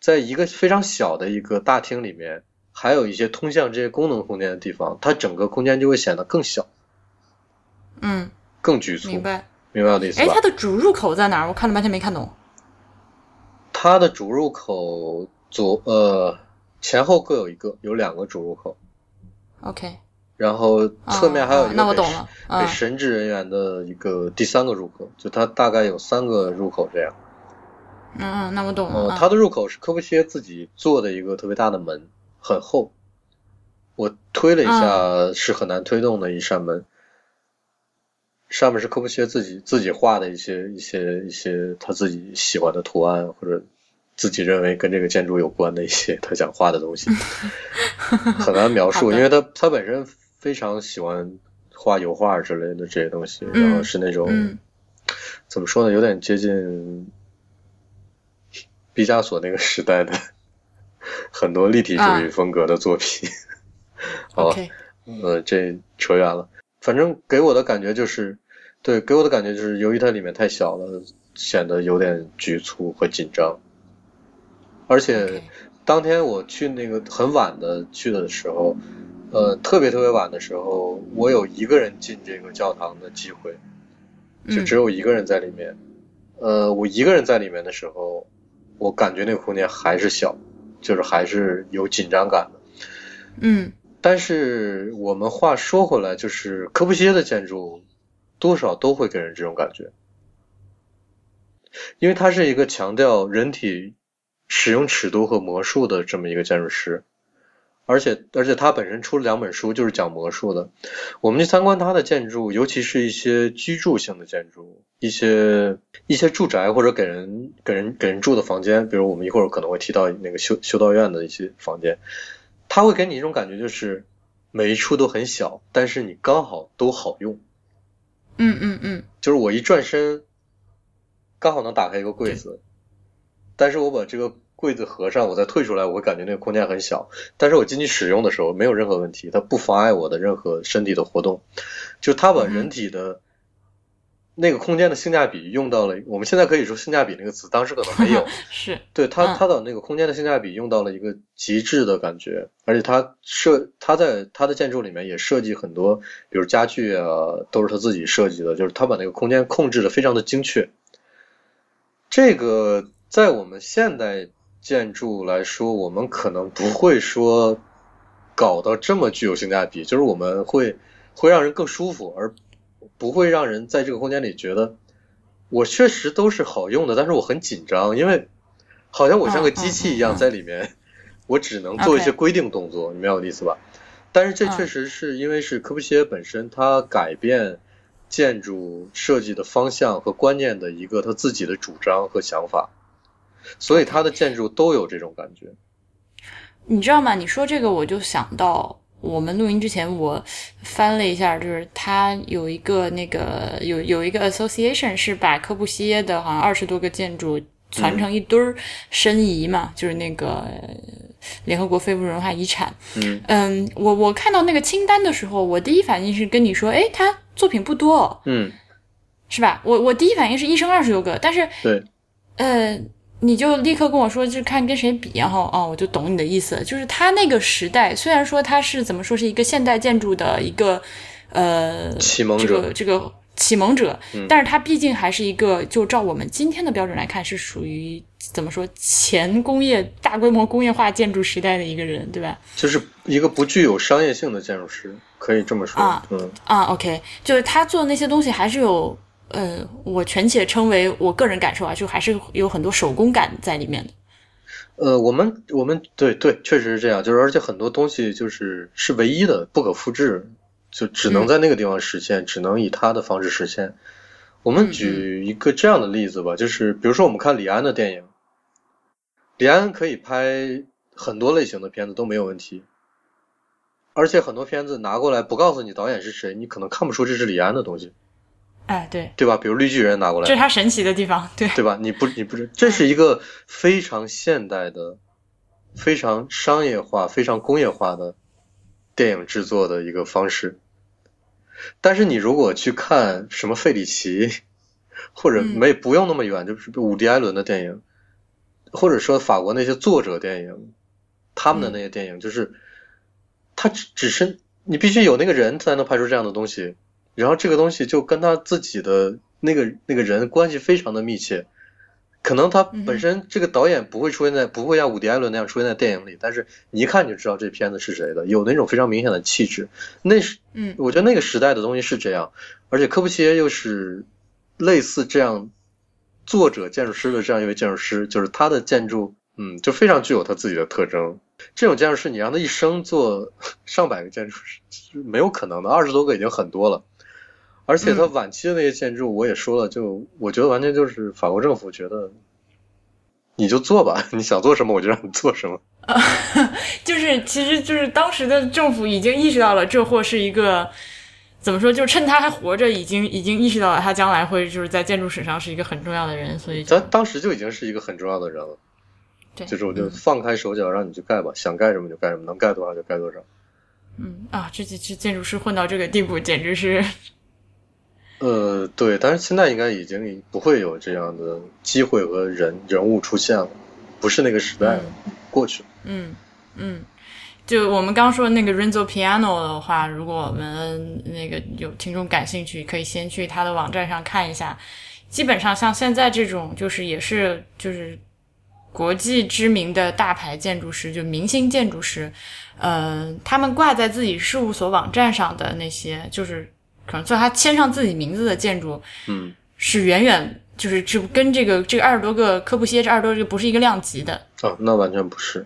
在一个非常小的一个大厅里面，还有一些通向这些功能空间的地方，它整个空间就会显得更小、嗯，更局促。明白。明白我的意思哎，吧它？的主入口在哪儿？我看了半天没看懂。它的主入口左呃前后各有一个，有两个主入口。OK，然后侧面还有一啊那我个给神懂了嗯给神职人员的一个第三个入口，就它大概有三个入口这样。嗯嗯，那我懂了。呃，嗯它的入口是科布西耶自己做的一个特别大的门，很厚。我推了一下，是很难推动的一扇门。上面是科布西耶自己自己画的一些一些一些他自己喜欢的图案，或者自己认为跟这个建筑有关的一些他想画的东西，[laughs] 很难描述，因为他他本身非常喜欢画油画之类的这些东西，然后是那种、嗯怎么说呢，有点接近毕加索那个时代的 [laughs] 很多立体主义风格的作品。[laughs] 好吧呃，这扯远了。反正给我的感觉就是，对，给我的感觉就是，由于它里面太小了，显得有点局促和紧张。而且当天我去那个很晚的去的时候，呃，特别特别晚的时候，我有一个人进这个教堂的机会，就嗯只有一个人在里面。呃，我一个人在里面的时候，我感觉那个空间还是小，就是还是有紧张感的。嗯但是我们话说回来，就是科布西耶的建筑多少都会给人这种感觉，因为它是一个强调人体使用尺度和魔术的这么一个建筑师，而且而且他本身出了两本书，就是讲魔术的。我们去参观他的建筑，尤其是一些居住性的建筑，一些一些住宅或者给人给人给人住的房间，比如我们一会儿可能会提到那个修修道院的一些房间。他会给你一种感觉，就是每一处都很小，但是你刚好都好用。嗯嗯嗯就是我一转身，刚好能打开一个柜子，但是我把这个柜子合上，我再退出来，我会感觉那个空间很小。但是我进去使用的时候没有任何问题，它不妨碍我的任何身体的活动。就它把人体的那个空间的性价比用到了，我们现在可以说性价比那个词，当时可能没有。[laughs] 是对它，嗯它的那个空间的性价比用到了一个极致的感觉，而且它设它在它的建筑里面也设计很多，比如家具啊，都是他自己设计的，就是他把那个空间控制的非常的精确。这个在我们现代建筑来说，我们可能不会说搞到这么具有性价比，就是我们会会让人更舒服，而不会让人在这个空间里觉得我确实都是好用的，但是我很紧张，因为好像我像个机器一样在里面，我只能做一些规定动作，你明白我的意思吧？但是这确嗯。实是因为是科布西耶本身他改变建筑设计的方向和观念的一个他自己的主张和想法，所以它的建筑都有这种感觉。你知道吗？你说这个，我就想到我们录音之前我翻了一下，就是它有一个那个有有一个 association 是把科布西耶的好像二十多个建筑传成一堆儿申遗嘛，就是那个联合国非物质文化遗产。嗯嗯，我我看到那个清单的时候，我第一反应是跟你说，哎，他作品不多、哦，嗯，是吧？我我第一反应是一生二十多个，但是对，呃，你就立刻跟我说，就是看跟谁比，然后哦，我就懂你的意思，就是他那个时代，虽然说他是怎么说是一个现代建筑的一个呃启蒙者个这个启蒙者，嗯但是他毕竟还是一个，就照我们今天的标准来看，是属于怎么说前工业大规模工业化建筑时代的一个人，对吧？就是一个不具有商业性的建筑师，可以这么说。啊嗯啊，OK，就是他做的那些东西还是有。呃，我全且称为我个人感受啊，就还是有很多手工感在里面的。呃，我们我们对对，确实是这样，就是而且很多东西就是是唯一的，不可复制，就只能在那个地方实现，只能以他的方式实现。我们举一个这样的例子吧，就是比如说我们看李安的电影，李安可以拍很多类型的片子都没有问题，而且很多片子拿过来不告诉你导演是谁，你可能看不出这是李安的东西，哎，对，对吧？比如绿巨人拿过来这，是他神奇的地方。对，对吧？你不，你不是，这是一个非常现代的、非常商业化、非常工业化的电影制作的一个方式。但是你如果去看什么费里奇，[laughs] 或者嗯没不用那么远，就是伍迪·艾伦的电影，或者说法国那些作者电影，他们的那些电影，就是他只只是你必须有那个人才能拍出这样的东西，然后这个东西就跟他自己的那个那个人关系非常的密切。可能他嗯本身这个导演不会出现在，不会像伍迪·艾伦那样出现在电影里，但是你一看就知道这片子是谁的，有那种非常明显的气质。那是嗯我觉得那个时代的东西是这样，而且科布西耶又是类似这样作者建筑师的这样一位建筑师，就是他的建筑，嗯，就非常具有他自己的特征。这种建筑师，你让他一生做 [laughs] 上百个建筑师是没有可能的，二十多个已经很多了。而且他晚期的那些建筑，我也说了，就我觉得完全就是法国政府觉得，你就做吧，[laughs] 你想做什么我就让你做什么。[laughs] 就是其实就是当时的政府已经意识到了这货是一个怎么说，就趁他还活着，已经已经意识到了他将来会就是在建筑史上是一个很重要的人，所以就咱当时就已经是一个很重要的人了。对，就是我就嗯放开手脚让你去盖吧，想盖什么就盖什么，能盖多少就盖多少。嗯啊，这这这建筑师混到这个地步，简直是呃，对，但是现在应该已经不会有这样的机会和人人物出现了，不是那个时代了，过去了。嗯嗯。就我们刚说的那个 Renzo Piano 的话，如果我们那个有听众感兴趣，可以先去他的网站上看一下。基本上像现在这种，就是也是就是国际知名的大牌建筑师，就明星建筑师，呃，他们挂在自己事务所网站上的那些，就是可能就他签上自己名字的建筑，嗯，是远远就是这跟这个这个二十多个科布西耶这二十多个不是一个量级的。啊，那完全不是。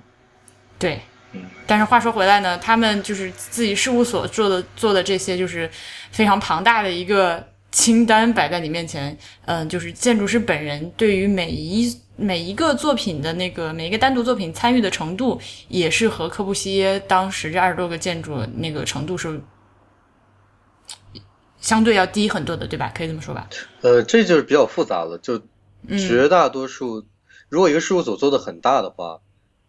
对，嗯，但是话说回来呢，他们就是自己事务所做的做的这些，就是非常庞大的一个清单摆在你面前。嗯，就是建筑师本人对于每一每一个作品的那个每一个单独作品参与的程度，也是和科布西耶当时这二十多个建筑那个程度是相对要低很多的，对吧？可以这么说吧？呃，这就是比较复杂了，就嗯绝大多数，如果一个事务所做的很大的话，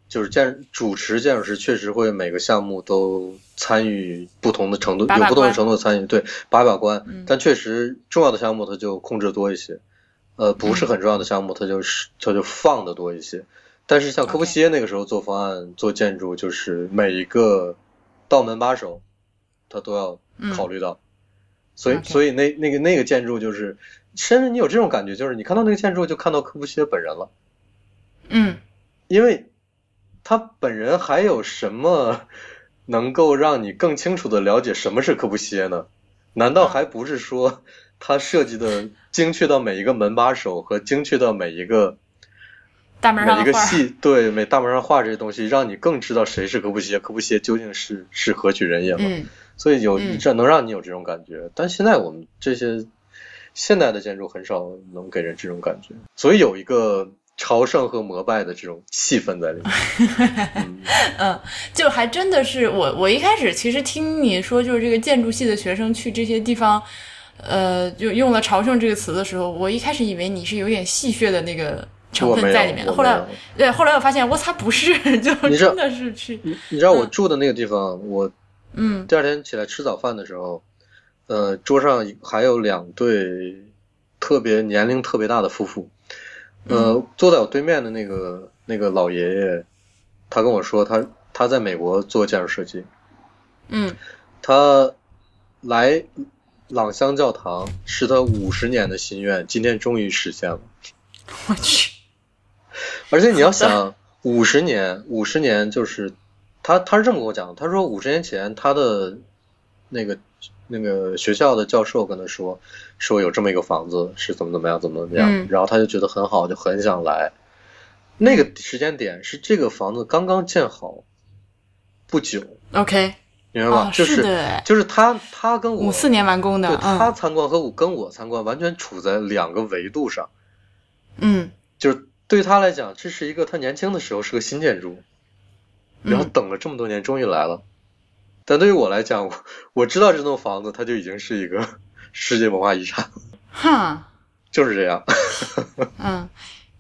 就是建主持建筑师确实会每个项目都参与不同的程度，把把有不同的程度的参与，对，把把关。嗯但确实重要的项目他就控制多一些，呃，不是很重要的项目他就是它就放的多一些。但是像科布西耶那个时候做方案、做建筑，就是每一个道门把手，他都要考虑到。所以所以那那个那个建筑就是，甚至你有这种感觉，就是你看到那个建筑就看到柯布西耶本人了。嗯因为他本人还有什么能够让你更清楚的了解什么是柯布西耶呢？难道还不是说他设计的精确到每一个门把手和精确到每一个大门上每一个细对每大门上画这些东西，让你更知道谁是柯布西耶，柯布西耶究竟是是何许人也吗？嗯所以有嗯这能让你有这种感觉，但现在我们这些现代的建筑很少能给人这种感觉。所以有一个朝圣和膜拜的这种气氛在里面。[laughs] 嗯，就还真的是我，我一开始其实听你说，就是这个建筑系的学生去这些地方，呃，就用了朝圣这个词的时候，我一开始以为你是有点戏谑的那个成分在里面的。后来，对，后来我发现，我擦，不是，[laughs] 就真的是去。你你知道我住的那个地方，我嗯，第二天起来吃早饭的时候，呃，桌上还有两对特别年龄特别大的夫妇。呃，坐在我对面的那个那个老爷爷，他跟我说，他他在美国做建筑设计，嗯，他来朗香教堂是他五十年的心愿，今天终于实现了。我去！而且你要想，五十年，五十年就是他他是这么跟我讲的，他说五十年前他的那个。那个学校的教授跟他说，说有这么一个房子是怎么怎么样，怎么怎么样，然后他就觉得很好，就很想来。那个时间点是这个房子刚刚建好不久，OK，明白吗？就是就是他他跟我五四年完工的，他参观和我跟我参观完全处在两个维度上。嗯，就是对他来讲，这是一个他年轻的时候是个新建筑，然后等了这么多年，终于来了。但对于我来讲，我我知道这栋房子，它就已经是一个 [laughs] 世界文化遗产。哈，[laughs] 就是这样。[laughs] 嗯，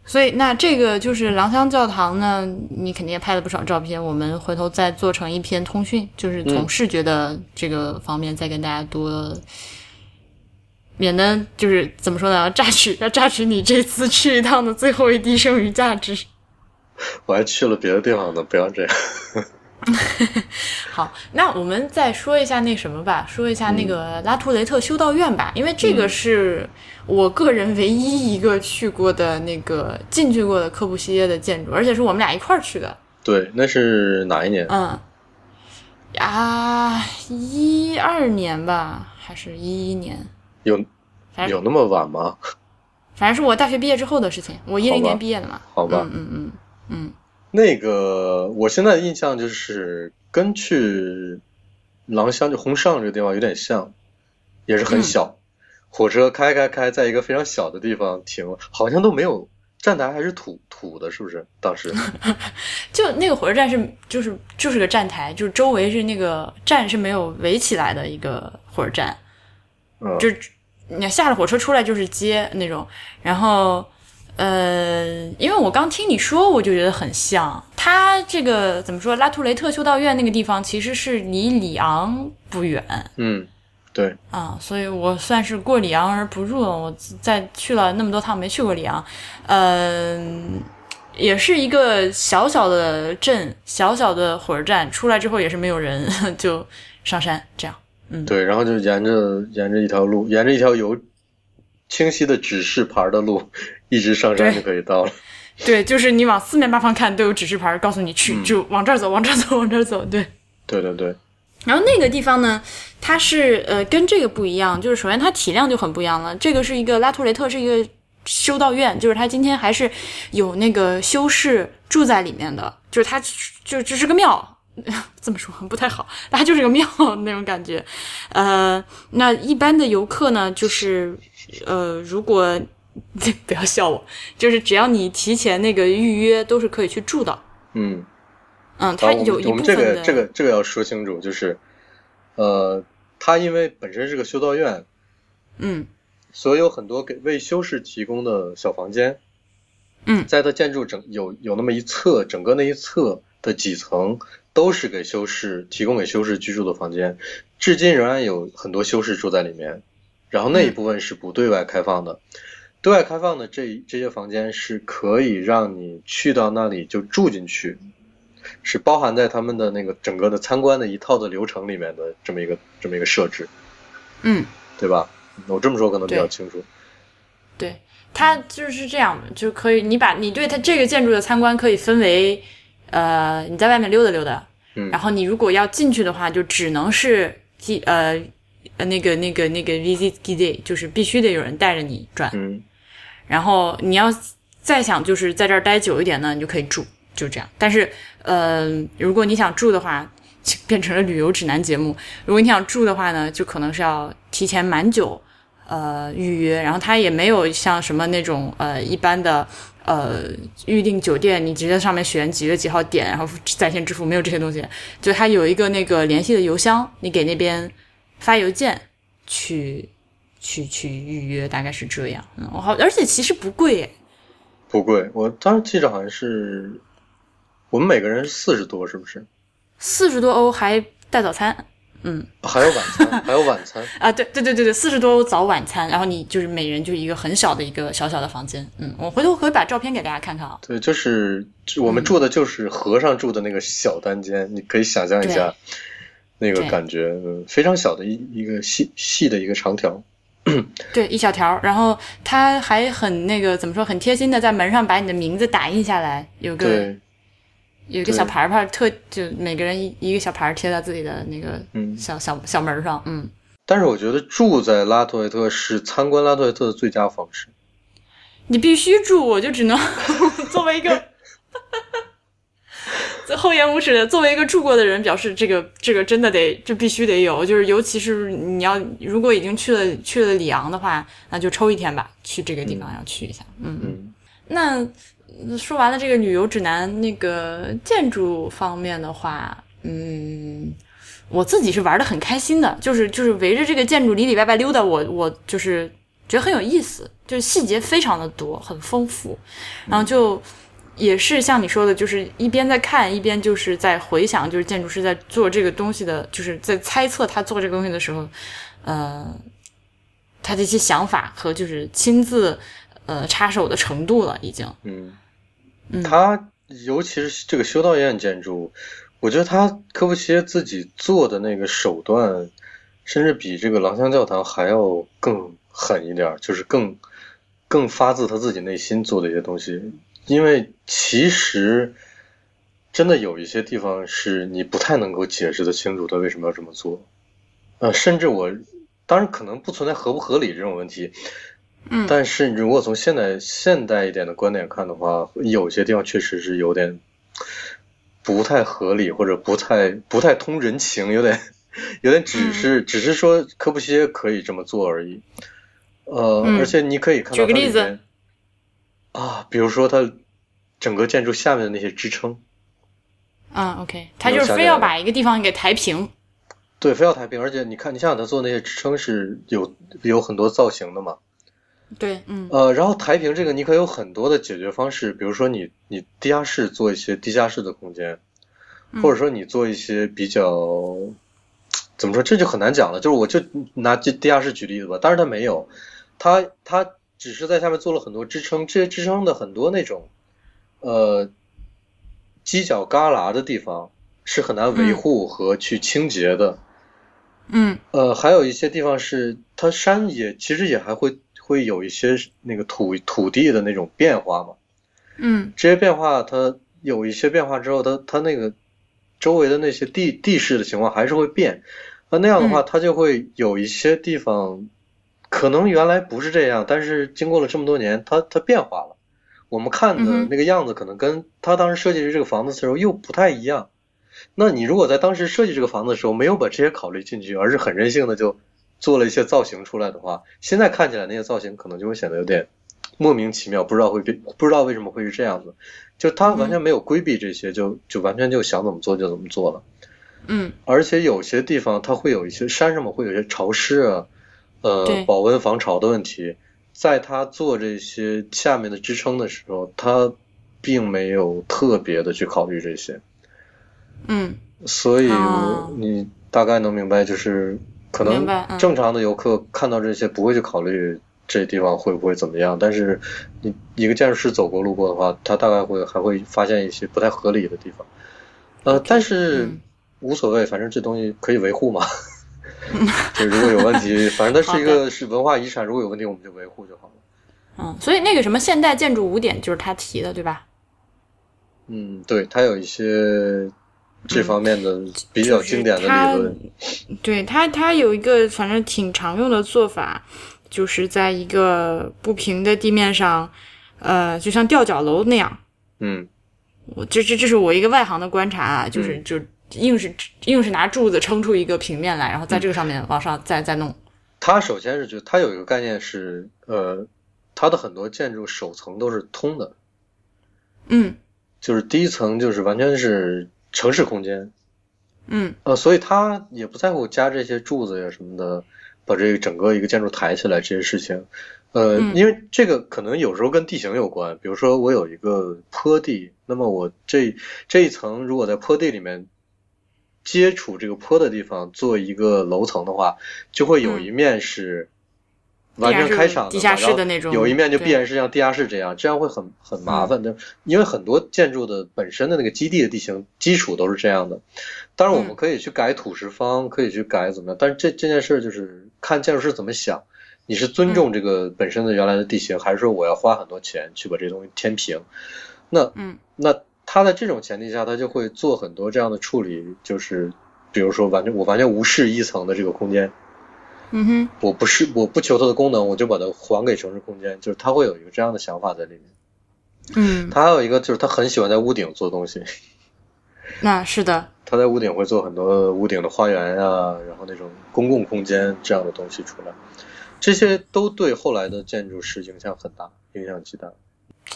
所以那这个就是郎香教堂呢，你肯定也拍了不少照片，我们回头再做成一篇通讯，就是从视觉的这个方面再跟大家多，免得就是怎么说呢，要榨取要榨取你这次去一趟的最后一滴剩余价值。[laughs] 我还去了别的地方呢，不要这样。[laughs] 好，那我们再说一下那什么吧，说一下那个拉图雷特修道院吧，因为这个是我个人唯一一个去过的那个进去过的科布西耶的建筑，而且是我们俩一块儿去的。对，那是哪一年？嗯，啊，一二年吧，还是一一年？有有那么晚吗？[laughs] 反正是我大学毕业之后的事情，我一零年毕业的嘛。好吧，嗯嗯嗯。那个，我现在的印象就是跟去狼乡就红上这个地方有点像，也是很小，火车开开开，在一个非常小的地方停，好像都没有站台，还是土土的，是不是？当时 [laughs] 就那个火车站是就是就是个站台，就是周围是那个站是没有围起来的一个火车站，嗯，就你下了火车出来就是街那种，然后。呃，因为我刚听你说，我就觉得很像。他这个怎么说？拉图雷特修道院那个地方其实是离里昂不远。嗯，对。啊，所以我算是过里昂而不入了。我在去了那么多趟，没去过里昂。嗯，也是一个小小的镇，小小的火车站。出来之后也是没有人，[laughs] 就上山这样。嗯，对，然后就沿着沿着一条路，沿着一条有清晰的指示牌的路。[laughs] 一直上山就可以到了，[laughs] 对，就是你往四面八方看都有指示牌，告诉你去，就往这儿走，往这儿走，[laughs] 往这儿走，对，对对对。然后那个地方呢，它是呃跟这个不一样，就是首先它体量就很不一样了。这个是一个拉图雷特，是一个修道院，就是它今天还是有那个修士住在里面的，就是它就只是个庙，[laughs] 这么说不太好，它就是个庙 [laughs] 那种感觉。呃，那一般的游客呢，就是呃如果。[laughs] 不要笑我，就是只要你提前那个预约，都是可以去住的。嗯嗯，它有一部分的。这个这个这个要说清楚，就是呃，它因为本身是个修道院，嗯，所以有很多给为修士提供的小房间。嗯，在它建筑整有有那么一侧，整个那一侧的几层都是给修士提供给修士居住的房间，至今仍然有很多修士住在里面。然后那一部分是不对外开放的。对外开放的这这些房间是可以让你去到那里就住进去，是包含在他们的那个整个的参观的一套的流程里面的这么一个这么一个设置，嗯，对吧？我这么说可能比较清楚。对，它就是这样的，就可以你把你对它这个建筑的参观可以分为，呃，你在外面溜达溜达，嗯，然后你如果要进去的话，就只能是呃呃那个那个那个 visit day，就是必须得有人带着你转，嗯。然后你要再想就是在这儿待久一点呢，你就可以住，就这样。但是，呃，如果你想住的话，变成了旅游指南节目。如果你想住的话呢，就可能是要提前蛮久，呃预约，然后它也没有像什么那种呃一般的呃预订酒店，你直接上面选几月几号点，然后在线支付，没有这些东西。就它有一个那个联系的邮箱，你给那边发邮件去去去预约，大概是这样。嗯，好，而且其实不贵诶。不贵，我当时记着好像是我们每个人四十多，是不是？四十多欧还带早餐，嗯，还有晚餐，[laughs] 还有晚餐。啊，对对对对对，四十多欧早晚餐，然后你就是每人就一个很小的一个小小的房间，嗯，我回头可以把照片给大家看看啊。对，就是我们住的就是和尚住的那个小单间，你可以想象一下那个感觉，嗯，非常小的一一个细细的一个长条。[clears throat] 对，一小条，然后他还很那个怎么说，很贴心的在门上把你的名字打印下来，有个有一个小牌牌，特就每个人一一个小牌贴在自己的那个小小小门上，嗯。但是我觉得住在拉托维特是参观拉托维特的最佳方式。你必须住，我就只能 [laughs] 作为一个。[laughs] 厚颜无耻的，作为一个住过的人，表示这个这个真的得，这必须得有。就是尤其是你要如果已经去了去了里昂的话，那就抽一天吧，去这个地方要去一下。嗯嗯。那说完了这个旅游指南，那个建筑方面的话，嗯，我自己是玩的很开心的，就是就是围着这个建筑里里外外溜达，我我就是觉得很有意思，就是细节非常的多，很丰富，然后就。也是像你说的，就是一边在看，一边就是在回想，就是建筑师在做这个东西的，就是在猜测他做这个东西的时候，呃，他的一些想法和就是亲自呃插手的程度了，已经。嗯，他尤其是这个修道院建筑，我觉得他科布西耶自己做的那个手段，甚至比这个廊香教堂还要更狠一点，就是更更发自他自己内心做的一些东西。因为其实真的有一些地方是你不太能够解释的清楚他为什么要这么做，呃，甚至我当然可能不存在合不合理这种问题，嗯，但是如果从现代现代一点的观点看的话，有些地方确实是有点不太合理或者不太不太通人情，有点 [laughs] 有点只是只是说科布西耶可以这么做而已，呃，而且你可以看到举个例子。啊，比如说它整个建筑下面的那些支撑，啊，OK，他就是非要把一个地方给抬平，对，非要抬平，而且你看，你想想他做那些支撑是有有很多造型的嘛，对，嗯，呃，然后抬平这个你可以有很多的解决方式，比如说你你地下室做一些地下室的空间，或者说你做一些比较怎么说，这就很难讲了，就是我就拿这地下室举例子吧，但是它没有，它它。只是在下面做了很多支撑，这些支撑的很多那种，呃，犄角旮旯的地方是很难维护和去清洁的。嗯。呃，还有一些地方是它山也其实也还会会有一些那个土土地的那种变化嘛。嗯。这些变化它有一些变化之后，它它那个周围的那些地地势的情况还是会变。那那样的话，它就会有一些地方。可能原来不是这样，但是经过了这么多年，它它变化了。我们看的那个样子，可能跟他当时设计这个房子的时候又不太一样。那你如果在当时设计这个房子的时候没有把这些考虑进去，而是很任性的就做了一些造型出来的话，现在看起来那些造型可能就会显得有点莫名其妙，不知道会变，不知道为什么会是这样子。就他完全没有规避这些，就就完全就想怎么做就怎么做了。嗯。而且有些地方它会有一些山上面会有些潮湿啊。呃，保温防潮的问题，在他做这些下面的支撑的时候，他并没有特别的去考虑这些。嗯，所以你大概能明白，就是可能正常的游客看到这些不会去考虑这地方会不会怎么样，但是你一个建筑师走过路过的话，他大概会还会发现一些不太合理的地方。呃，但是无所谓，反正这东西可以维护嘛。[laughs] 就如果有问题，[laughs] 反正它是一个是文化遗产，如果有问题我们就维护就好了。嗯，所以那个什么现代建筑五点就是他提的，对吧？嗯，对他有一些这方面的比较经典的理论。对他，他有一个反正挺常用的做法，就是在一个不平的地面上，呃，就像吊脚楼那样。嗯，我这这这是我一个外行的观察啊，就是就。硬是硬是拿柱子撑出一个平面来，然后在这个上面往上再再弄，它首先是就它有一个概念是，呃，它的很多建筑首层都是通的，嗯就是第一层就是完全是城市空间，嗯。呃，所以他也不在乎加这些柱子呀什么的，把这个整个一个建筑抬起来这些事情。呃，嗯。因为这个可能有时候跟地形有关，比如说我有一个坡地，那么我这这一层如果在坡地里面接触这个坡的地方做一个楼层的话，就会有一面是完全开敞的，地下室然后的那种有一面就必然是像地下室这样，这样会很很麻烦的，因为很多建筑的本身的那个基地的地形基础都是这样的。当然，我们嗯可以去改土石方，可以去改怎么样，但是这这件事就是看建筑师怎么想。你是尊重这个本身的原来的地形，还是说我要花很多钱去把这东西填平？那嗯那他在这种前提下，他就会做很多这样的处理，就是比如说完全我完全无视一层的这个空间，嗯哼我不是我不求它的功能，我就把它还给城市空间，就是他会有一个这样的想法在里面。嗯，他还有一个就是他很喜欢在屋顶做东西，[laughs] 那是的，他在屋顶会做很多屋顶的花园呀、然后那种公共空间这样的东西出来，这些都对后来的建筑师影响很大，影响极大。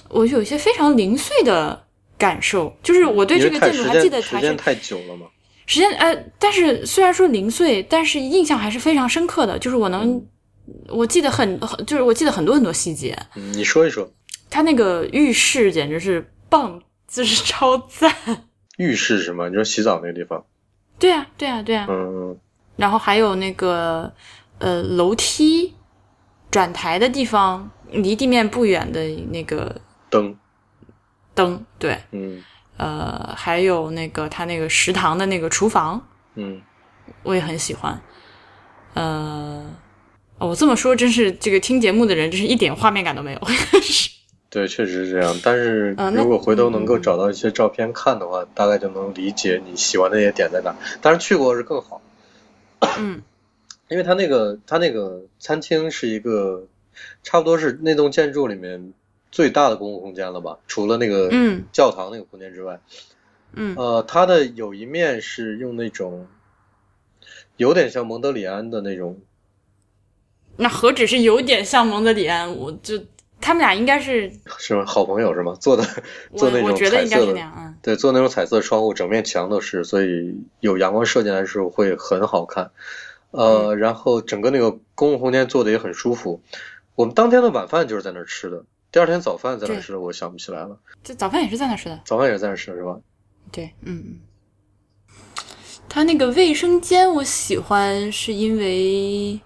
我有一些非常零碎的感受，就是我对这个建筑还记得时间太久了嘛。时间呃，但是虽然说零碎，但是印象还是非常深刻的，就是我能。我记得很，很就是我记得很多很多细节。嗯，你说一说他那个浴室简直是棒，就是超赞。浴室是吗？你说洗澡那个地方？对啊，对啊，对啊。嗯然后还有那个呃楼梯转台的地方，离地面不远的那个灯，灯，对，嗯呃，还有那个他那个食堂的那个厨房，嗯，我也很喜欢。呃，哦我这么说，真是这个听节目的人，真是一点画面感都没有。[laughs] 对，确实是这样。但是如果回头能够找到一些照片看的话，大概就能理解你喜欢的那些点在哪。当然去过是更好，嗯 [coughs] 因为他那个他那个餐厅是一个差不多是那栋建筑里面最大的公共空间了吧？除了那个嗯教堂那个空间之外，嗯呃，它的有一面是用那种有点像蒙德里安的那种那何止是有点像蒙德里安，我就他们俩应该是，是吗？好朋友是吗？做的做那种我觉得彩色的应该是那样，嗯对，做那种彩色窗户，整面墙都是，所以有阳光射进来的时候会很好看。呃，然后整个那个公共空间做的也很舒服。我们当天的晚饭就是在那儿吃的，第二天早饭在哪儿吃的，我想不起来了。这早饭也是在那吃的。早饭也是在那儿吃的是吧？对，嗯嗯。他那个卫生间我喜欢，是因为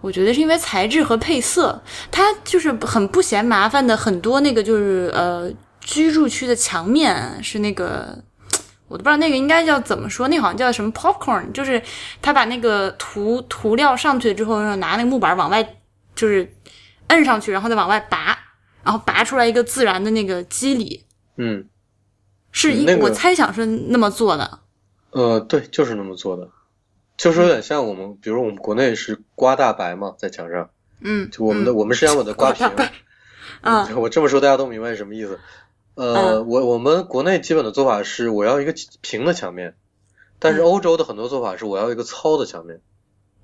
我觉得是因为材质和配色，它就是很不嫌麻烦的，很多那个就是呃居住区的墙面是那个。我都不知道那个应该叫怎么说，那个好像叫什么 popcorn，就是他把那个涂涂料上去之后，然后拿那个木板往外就是摁上去，然后再往外拔，然后拔出来一个自然的那个肌理，嗯，是一、那个我猜想是那么做的。呃，对，就是那么做的，就是有点像我们，比如我们国内是刮大白嘛，在墙上，嗯，就我们的、我们是想把它刮平。嗯 [laughs] 我这么说大家都明白什么意思。呃，我我们国内基本的做法是我要一个平的墙面，但是嗯欧洲的很多做法是我要一个糙的墙面。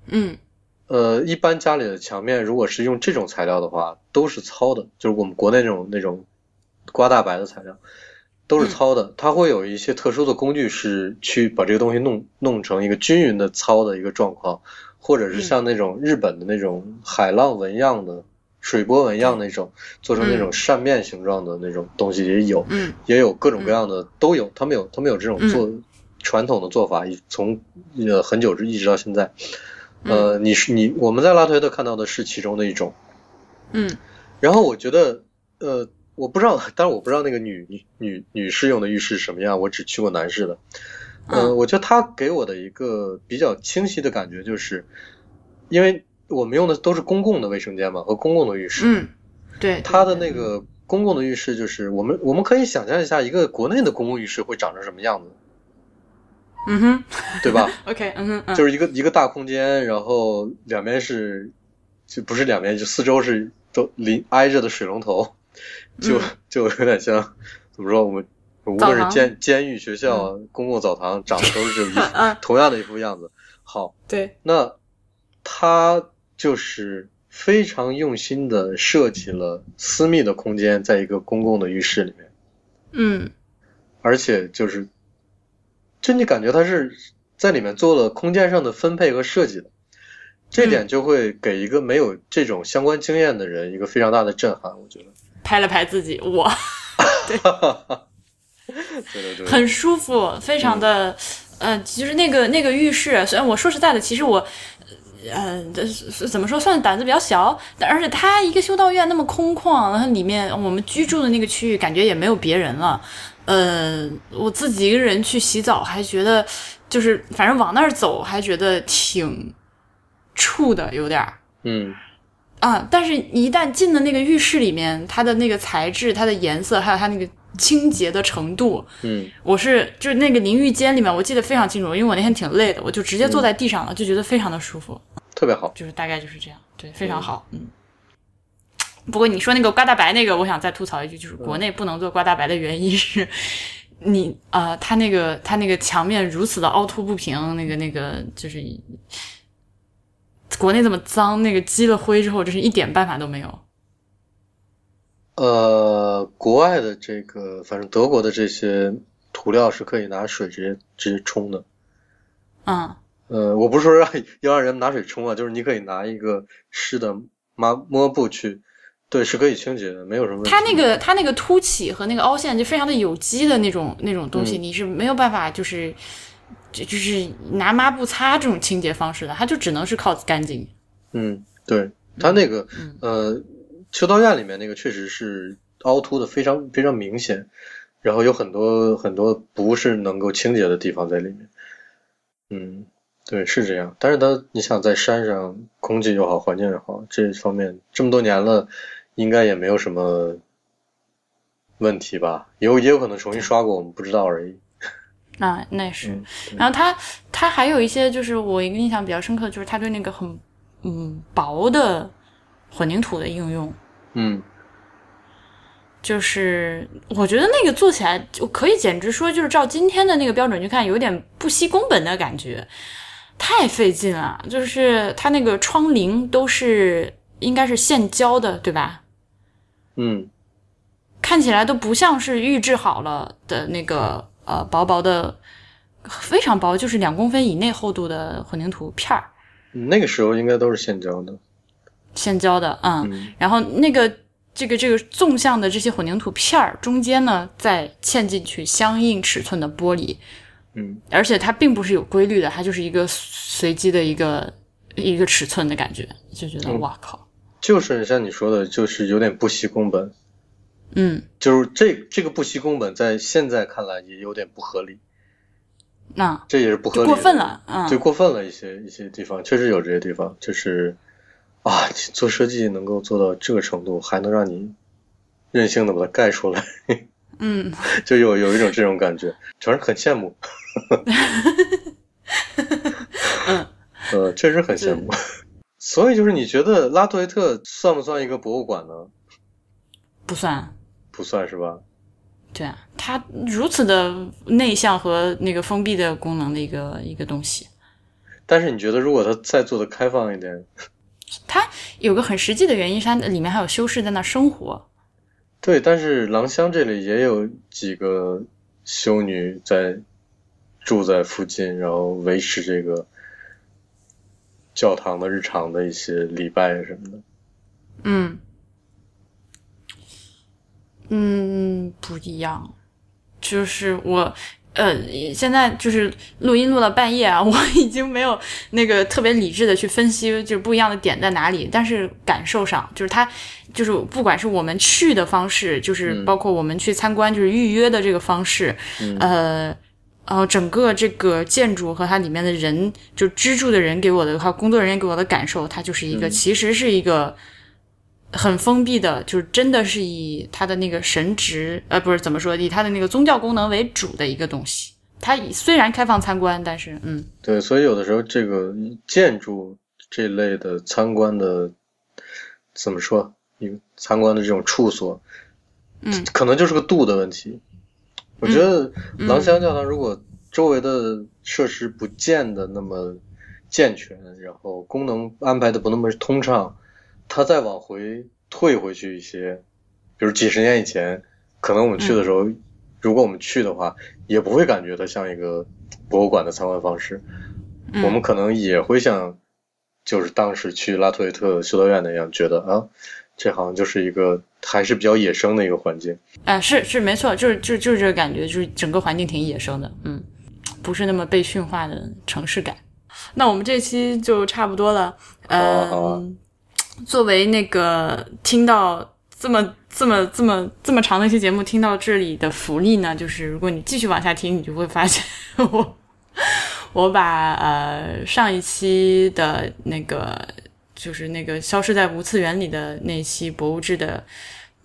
嗯呃，一般家里的墙面如果是用这种材料的话，都是糙的，就是我们国内那种那种刮大白的材料，都是糙的。它会有一些特殊的工具是去把这个东西弄弄成一个均匀的糙的一个状况，或者是像那种日本的那种海浪纹样的。水波纹样那种，做成那种扇面形状的那种东西也有，嗯也有各种各样的都有，他们有他们有这种做传统的做法，从呃很久之一直到现在。呃，你是你我们在拉推特看到的是其中的一种，嗯。然后我觉得呃我不知道，但是我不知道那个女女女女士用的浴室什么样，我只去过男士的。我觉得他给我的一个比较清晰的感觉就是，因为我们用的都是公共的卫生间嘛和公共的浴室，嗯，对，他的那个公共的浴室，就是我们我们可以想象一下，一个国内的公共浴室会长成什么样子，嗯哼。对吧？[laughs] OK，嗯哼，嗯。就是一个一个大空间，然后两边是，就不是两边，就四周是都临挨着的水龙头，就、嗯。就有点像怎么说，我们无论是监监狱、学校、公共澡堂，长得都是这一 [laughs] 嗯同样的一副样子。好，对，那他就是非常用心的设计了私密的空间，在一个公共的浴室里面，嗯。而且就是，就你感觉它是在里面做了空间上的分配和设计的，这点就会给一个没有这种相关经验的人一个非常大的震撼，我觉得。拍了拍自己，我 [laughs] 对 [laughs] 对对，很舒服，非常的，呃，就是那个那个浴室，虽然我说实在的，其实我。呃，这是怎么说，算胆子比较小，但而且它一个修道院那么空旷，然后里面我们居住的那个区域感觉也没有别人了，呃，我自己一个人去洗澡还觉得，就是反正往那儿走还觉得挺怵的，有点儿。嗯啊，但是一旦进了那个浴室里面，它的那个材质、它的颜色，还有它那个清洁的程度，嗯我是就是那个淋浴间里面，我记得非常清楚，因为我那天挺累的，我就直接坐在地上了，就觉得非常的舒服，特别好。就是大概就是这样，对，非常好，嗯。不过你说那个刮大白那个，我想再吐槽一句，就是国内不能做刮大白的原因是，[laughs] 你啊、呃，它那个它那个墙面如此的凹凸不平，那个那个就是国内这么脏，那个积了灰之后，就是一点办法都没有。呃，国外的这个，反正德国的这些涂料是可以拿水直接直接冲的。嗯呃，我不是说让 [laughs] 要让人拿水冲啊，就是你可以拿一个湿的抹抹布去，对，是可以清洁的，没有什么。它那个它那个凸起和那个凹陷就非常的有机的那种那种东西，嗯你是没有办法就是就就是拿抹布擦这种清洁方式的，它就只能是靠干净。嗯，对，它那个嗯呃，修道院里面那个确实是凹凸的非常非常明显，然后有很多很多不是能够清洁的地方在里面。嗯，对，是这样。但是它，你想在山上，空气又好，环境又好，这方面这么多年了，应该也没有什么问题吧？有也有可能重新刷过，我们不知道而已。[laughs] 那那是，嗯，然后他他还有一些就是我一个印象比较深刻，就是他对那个很嗯薄的混凝土的应用。嗯就是我觉得那个做起来就可以，简直说就是照今天的那个标准去看，有点不惜工本的感觉，太费劲了。就是它那个窗棂都是应该是现浇的，对吧？嗯。看起来都不像是预制好了的那个呃薄薄的，非常薄，就是两公分以内厚度的混凝土片儿，那个时候应该都是现浇的。现浇的，嗯，嗯。然后那个这个这个纵向的这些混凝土片儿中间呢，再嵌进去相应尺寸的玻璃，嗯。而且它并不是有规律的，它就是一个随机的一个一个尺寸的感觉，就觉得嗯。哇靠，就是像你说的，就是有点不惜工本。嗯，就是这这个不惜工本，在现在看来也有点不合理，那这也是不合理，过分了，嗯，就过分了一些一些地方，确实有这些地方，就是啊，做设计能够做到这个程度，还能让你任性的把它盖出来，嗯，[laughs] 就有有一种这种感觉，反正很羡慕，嗯，[laughs] [laughs] 呃，确实很羡慕。所以就是你觉得拉图维特算不算一个博物馆呢？不算。不算是吧？对啊，它如此的内向和那个封闭的功能的一个一个东西，但是你觉得如果它再做的开放一点，它有个很实际的原因，是它里面还有修士在那生活。对，但是狼乡这里也有几个修女在住在附近，然后维持这个教堂的日常的一些礼拜什么的。嗯，嗯，不一样，就是我。呃，现在就是录音录到半夜啊，[laughs] 我已经没有那个特别理智的去分析，就是不一样的点在哪里。但是感受上，就是它，就是不管是我们去的方式，就是包括我们去参观，就是预约的这个方式，嗯呃，然后整个这个建筑和它里面的人，就居住的人给我的，还有工作人员给我的感受，它就是一个，其实是一个。很封闭的，就是真的是以它的那个神职，呃，不是怎么说，以它的那个宗教功能为主的一个东西。它虽然开放参观，但是，嗯，对，所以有的时候这个建筑这类的参观的，怎么说？一个参观的这种处所，嗯，可能就是个度的问题。我觉得狼乡教堂如果周围的设施不见得那么健全，然后功能安排的不那么通畅，它再往回退回去一些，比如几十年以前，可能我们去的时候，如果我们去的话，也不会感觉它像一个博物馆的参观方式，我们可能也会像，就是当时去拉图雷特修道院那样，觉得啊，这好像就是一个还是比较野生的一个环境。啊，是是没错，就是就就是这个感觉，就是整个环境挺野生的，嗯，不是那么被驯化的城市感。那我们这期就差不多了。嗯，作为那个听到这么这么这么这么长的一期节目，听到这里的福利呢，就是如果你继续往下听，你就会发现 [laughs] 我我把呃上一期的那个就是那个消失在无次元里的那期博物志的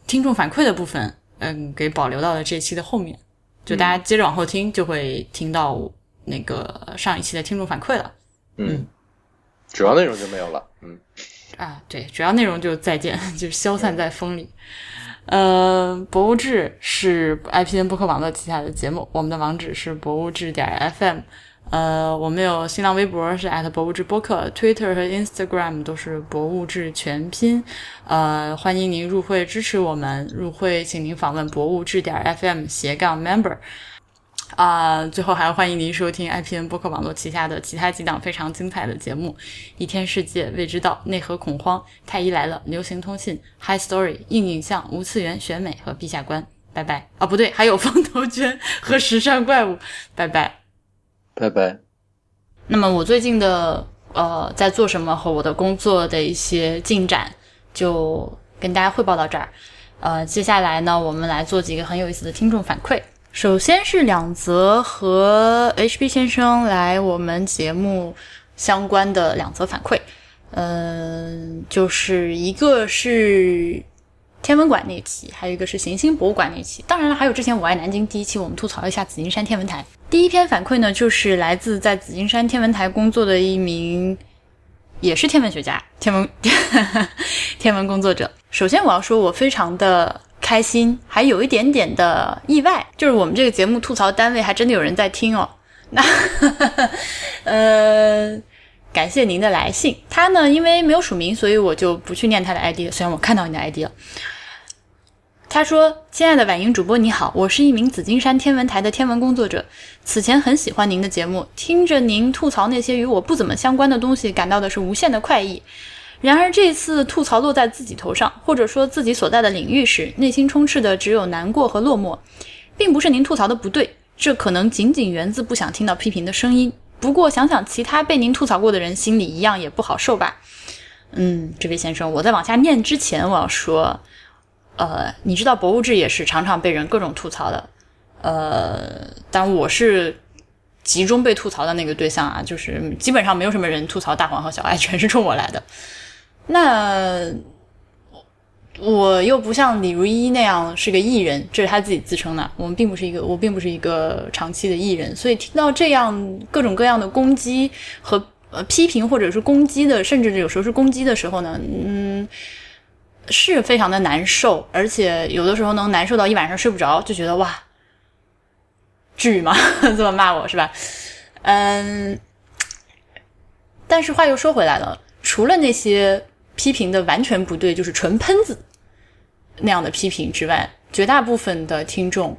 听众反馈的部分，嗯，给保留到了这期的后面。就大家接着往后听，就会听到那个上一期的听众反馈了。嗯，主要内容就没有了。嗯，啊，对，主要内容就再见，[laughs] 就消散在风里。呃，博物志是 IPN 播客网络旗下的节目，我们的网址是博物志点 FM。呃，我们有新浪微博是博物志播客，Twitter 和 Instagram 都是博物志全拼。呃，欢迎您入会支持我们，入会请您访问博物志点 FM 斜杠 Member。啊，最后还要欢迎您收听 IPN 播客网络旗下的其他几档非常精彩的节目：《一天世界》、《未知道》、《内核恐慌》、《太医来了》、《流行通信》、《High Story》、硬影像、无次元选美和陛下观。拜拜啊，不对，还有风头圈和时尚怪物。拜拜，拜拜。那么我最近的呃在做什么和我的工作的一些进展，就跟大家汇报到这儿。呃，接下来呢，我们来做几个很有意思的听众反馈。首先是两则和 HB 先生来我们节目相关的两则反馈，嗯，就是一个是天文馆那期，还有一个是行星博物馆那期。当然了，还有之前我爱南京第一期，我们吐槽一下紫金山天文台。第一篇反馈呢，就是来自在紫金山天文台工作的一名，也是天文学家、天文 [laughs] 天文工作者。首先我要说，我非常的。开心，还有一点点的意外，就是我们这个节目吐槽单位还真的有人在听哦。那，[laughs] 呃，感谢您的来信。他呢，因为没有署名，所以我就不去念他的 ID 了。虽然我看到你的 ID 了。他说：“亲爱的晚英主播，你好，我是一名紫金山天文台的天文工作者。此前很喜欢您的节目，听着您吐槽那些与我不怎么相关的东西，感到的是无限的快意。”然而这次吐槽落在自己头上，或者说自己所在的领域时，内心充斥的只有难过和落寞，并不是您吐槽的不对，这可能仅仅源自不想听到批评的声音。不过想想其他被您吐槽过的人，心里一样也不好受吧？嗯，这位先生，我在往下念之前，我要说，呃，你知道博物志也是常常被人各种吐槽的，呃，但我是集中被吐槽的那个对象啊，就是基本上没有什么人吐槽大黄和小爱，全是冲我来的。那我又不像李如一那样是个艺人，这是他自己自称的。我们并不是一个，我并不是一个长期的艺人，所以听到这样各种各样的攻击和呃批评，或者是攻击的，甚至有时候是攻击的时候呢，嗯，是非常的难受，而且有的时候能难受到一晚上睡不着，就觉得哇，至于吗？[laughs] 这么骂我是吧？嗯，但是话又说回来了，除了那些。批评的完全不对，就是纯喷子那样的批评之外，绝大部分的听众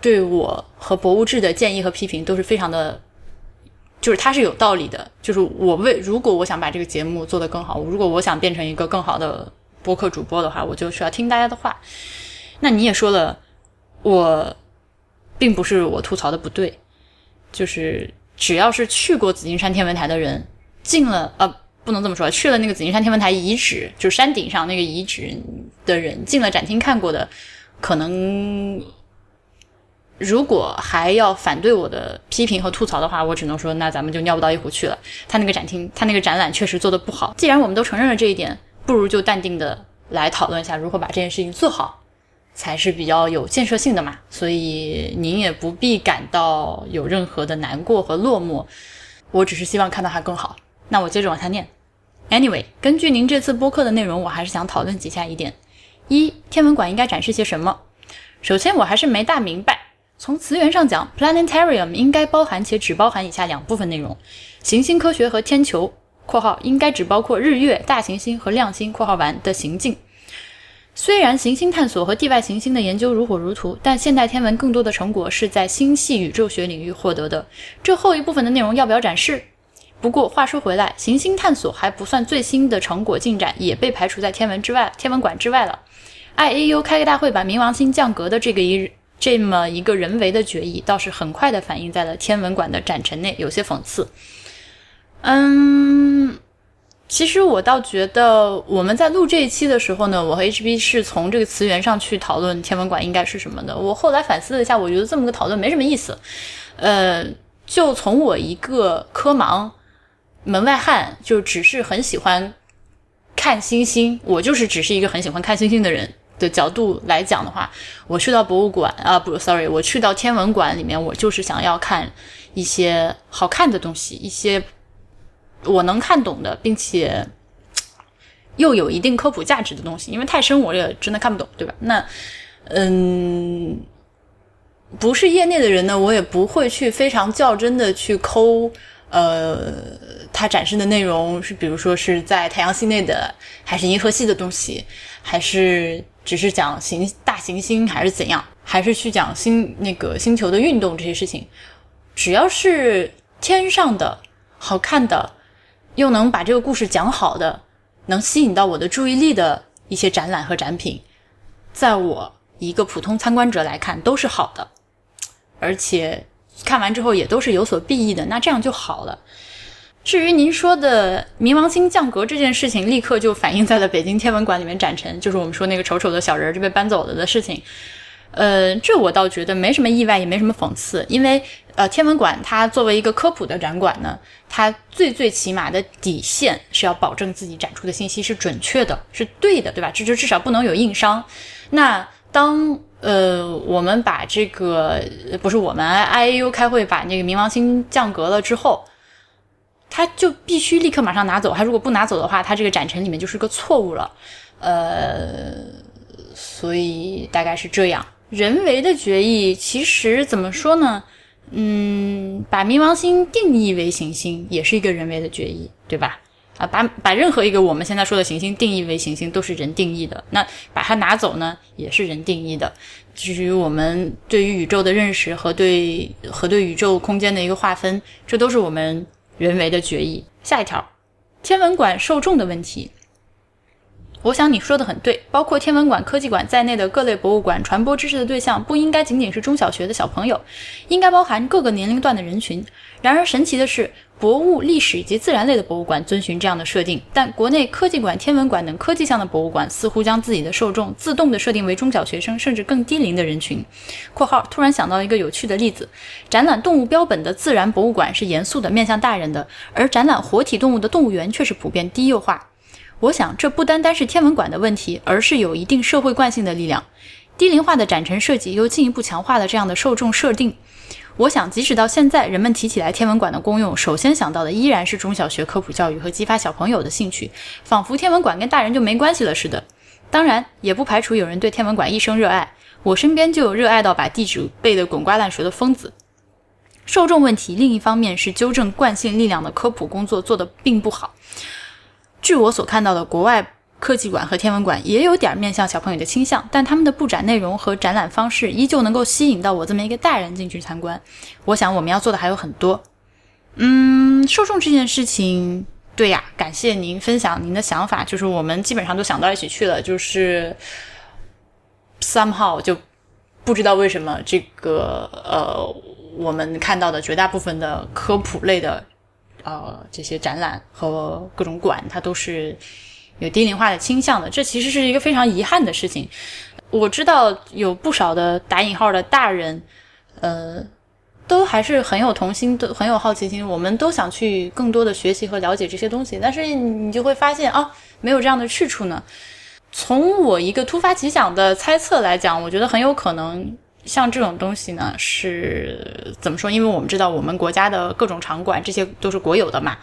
对我和博物志的建议和批评都是非常的，就是他是有道理的。就是我为如果我想把这个节目做得更好，如果我想变成一个更好的播客主播的话，我就需要听大家的话。那你也说了，我并不是我吐槽的不对，就是只要是去过紫金山天文台的人进了呃。不能这么说，去了那个紫金山天文台遗址，就山顶上那个遗址的人，进了展厅看过的，可能如果还要反对我的批评和吐槽的话，我只能说，那咱们就尿不到一壶去了。他那个展厅，他那个展览确实做的不好。既然我们都承认了这一点，不如就淡定的来讨论一下如何把这件事情做好，才是比较有建设性的嘛。所以您也不必感到有任何的难过和落寞，我只是希望看到它更好。那我接着往下念。Anyway，根据您这次播客的内容，我还是想讨论几下一点：一、天文馆应该展示些什么？首先，我还是没大明白，从词源上讲，planetarium 应该包含且只包含以下两部分内容：行星科学和天球（括号应该只包括日月、大行星和亮星）（括号完）的行径。虽然行星探索和地外行星的研究如火如荼，但现代天文更多的成果是在星系宇宙学领域获得的。这后一部分的内容要不要展示？不过话说回来，行星探索还不算最新的成果进展，也被排除在天文之外、天文馆之外了。IAU 开个大会把冥王星降格的这个一这么一个人为的决议，倒是很快的反映在了天文馆的展陈内，有些讽刺。嗯。其实我倒觉得，我们在录这一期的时候呢，我和 HB 是从这个词源上去讨论天文馆应该是什么的。我后来反思了一下，我觉得这么个讨论没什么意思。呃，就从我一个科盲门外汉，就只是很喜欢看星星，我就是只是一个很喜欢看星星的人的角度来讲的话，我去到博物馆啊，不，sorry，我去到天文馆里面，我就是想要看一些好看的东西，一些。我能看懂的，并且又有一定科普价值的东西，因为太深我也真的看不懂，对吧？那，嗯，不是业内的人呢，我也不会去非常较真的去抠，呃，它展示的内容是，比如说是在太阳系内的，还是银河系的东西，还是只是讲行大行星，还是怎样，还是去讲星那个星球的运动这些事情，只要是天上的好看的。又能把这个故事讲好的，能吸引到我的注意力的一些展览和展品，在我一个普通参观者来看都是好的，而且看完之后也都是有所裨益的，那这样就好了。至于您说的冥王星降格这件事情，立刻就反映在了北京天文馆里面展陈，就是我们说那个丑丑的小人就被搬走了的事情。呃，这我倒觉得没什么意外，也没什么讽刺，因为。呃，天文馆它作为一个科普的展馆呢，它最最起码的底线是要保证自己展出的信息是准确的，是对的，对吧？这就至少不能有硬伤。那当呃我们把这个不是我们 IAU 开会把那个冥王星降格了之后，他就必须立刻马上拿走。他如果不拿走的话，他这个展陈里面就是个错误了。呃，所以大概是这样。人为的决议其实怎么说呢？嗯，把冥王星定义为行星也是一个人为的决议，对吧？啊，把把任何一个我们现在说的行星定义为行星都是人定义的，那把它拿走呢，也是人定义的。至于我们对于宇宙的认识和对和对宇宙空间的一个划分，这都是我们人为的决议。下一条，天文馆受众的问题。我想你说的很对，包括天文馆、科技馆在内的各类博物馆，传播知识的对象不应该仅仅是中小学的小朋友，应该包含各个年龄段的人群。然而神奇的是，博物、历史以及自然类的博物馆遵循这样的设定，但国内科技馆、天文馆等科技向的博物馆似乎将自己的受众自动的设定为中小学生甚至更低龄的人群。（括号突然想到一个有趣的例子：展览动物标本的自然博物馆是严肃的，面向大人的，而展览活体动物的动物园却是普遍低幼化。）我想，这不单单是天文馆的问题，而是有一定社会惯性的力量。低龄化的展陈设计又进一步强化了这样的受众设定。我想，即使到现在，人们提起来天文馆的功用，首先想到的依然是中小学科普教育和激发小朋友的兴趣，仿佛天文馆跟大人就没关系了似的。当然，也不排除有人对天文馆一生热爱。我身边就有热爱到把地址背得滚瓜烂熟的疯子。受众问题，另一方面是纠正惯性力量的科普工作做得并不好。据我所看到的，国外科技馆和天文馆也有点面向小朋友的倾向，但他们的布展内容和展览方式依旧能够吸引到我这么一个大人进去参观。我想我们要做的还有很多。嗯，受众这件事情，对呀，感谢您分享您的想法，就是我们基本上都想到一起去了，就是 somehow 就不知道为什么这个呃，我们看到的绝大部分的科普类的。呃，这些展览和各种馆，它都是有低龄化的倾向的。这其实是一个非常遗憾的事情。我知道有不少的打引号的大人，呃，都还是很有童心，都很有好奇心。我们都想去更多的学习和了解这些东西，但是你就会发现啊，没有这样的去处呢。从我一个突发奇想的猜测来讲，我觉得很有可能。像这种东西呢，是怎么说？因为我们知道我们国家的各种场馆，这些都是国有的嘛。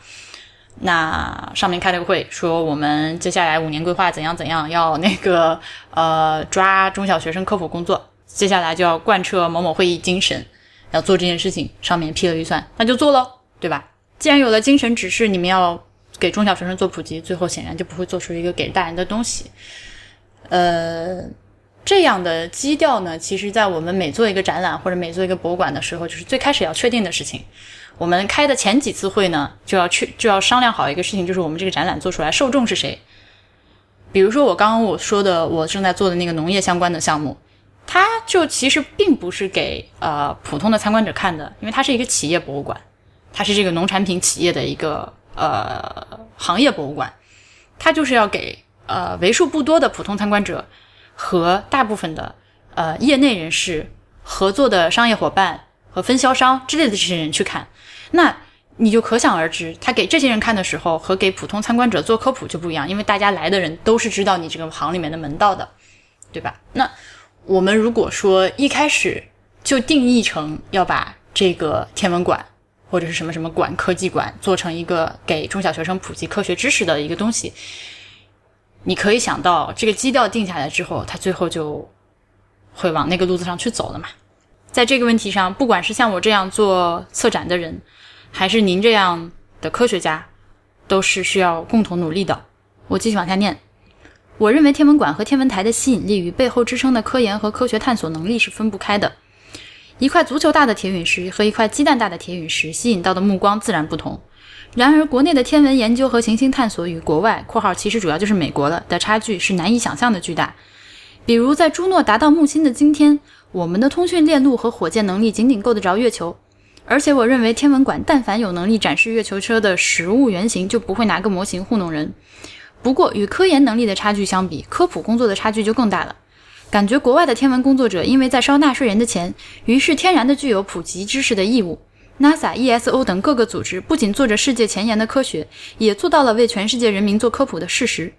那上面开了个会，说我们接下来五年规划怎样怎样，要那个呃抓中小学生科普工作。接下来就要贯彻某某会议精神，要做这件事情，上面批了预算，那就做喽，对吧？既然有了精神指示，你们要给中小学生做普及，最后显然就不会做出一个给大人的东西。呃，这样的基调呢，其实在我们每做一个展览或者每做一个博物馆的时候，就是最开始要确定的事情。我们开的前几次会呢，就要去就要商量好一个事情，就是我们这个展览做出来受众是谁。比如说我刚刚我说的，我正在做的那个农业相关的项目，它就其实并不是给呃普通的参观者看的，因为它是一个企业博物馆，它是这个农产品企业的一个呃行业博物馆，它就是要给呃为数不多的普通参观者和大部分的呃业内人士合作的商业伙伴和分销商之类的这些人去看。那你就可想而知，他给这些人看的时候和给普通参观者做科普就不一样，因为大家来的人都是知道你这个行里面的门道的，对吧？那我们如果说一开始就定义成要把这个天文馆或者是什么什么馆、科技馆做成一个给中小学生普及科学知识的一个东西，你可以想到这个基调定下来之后，他最后就会往那个路子上去走了嘛。在这个问题上，不管是像我这样做策展的人，还是您这样的科学家，都是需要共同努力的。我继续往下念。我认为天文馆和天文台的吸引力与背后支撑的科研和科学探索能力是分不开的。一块足球大的铁陨石和一块鸡蛋大的铁陨石吸引到的目光自然不同。然而，国内的天文研究和行星探索与国外（括号其实主要就是美国了）的差距是难以想象的巨大。比如，在朱诺达到木星的今天，我们的通讯链路和火箭能力仅仅够得着月球。而且我认为天文馆但凡有能力展示月球车的实物原型，就不会拿个模型糊弄人。不过与科研能力的差距相比，科普工作的差距就更大了。感觉国外的天文工作者因为在烧纳税人的钱，于是天然的具有普及知识的义务。NASA、ESO 等各个组织不仅做着世界前沿的科学，也做到了为全世界人民做科普的事实。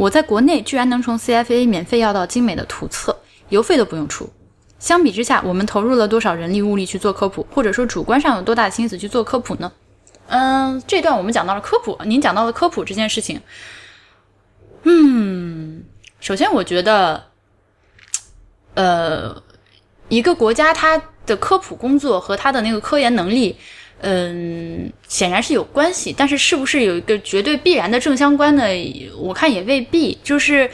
我在国内居然能从 CFA 免费要到精美的图册，邮费都不用出。相比之下，我们投入了多少人力物力去做科普，或者说主观上有多大心思去做科普呢？嗯，这段我们讲到了科普，您讲到了科普这件事情。嗯，首先我觉得，呃，一个国家它的科普工作和它的那个科研能力，嗯，显然是有关系，但是是不是有一个绝对必然的正相关呢？我看也未必。就是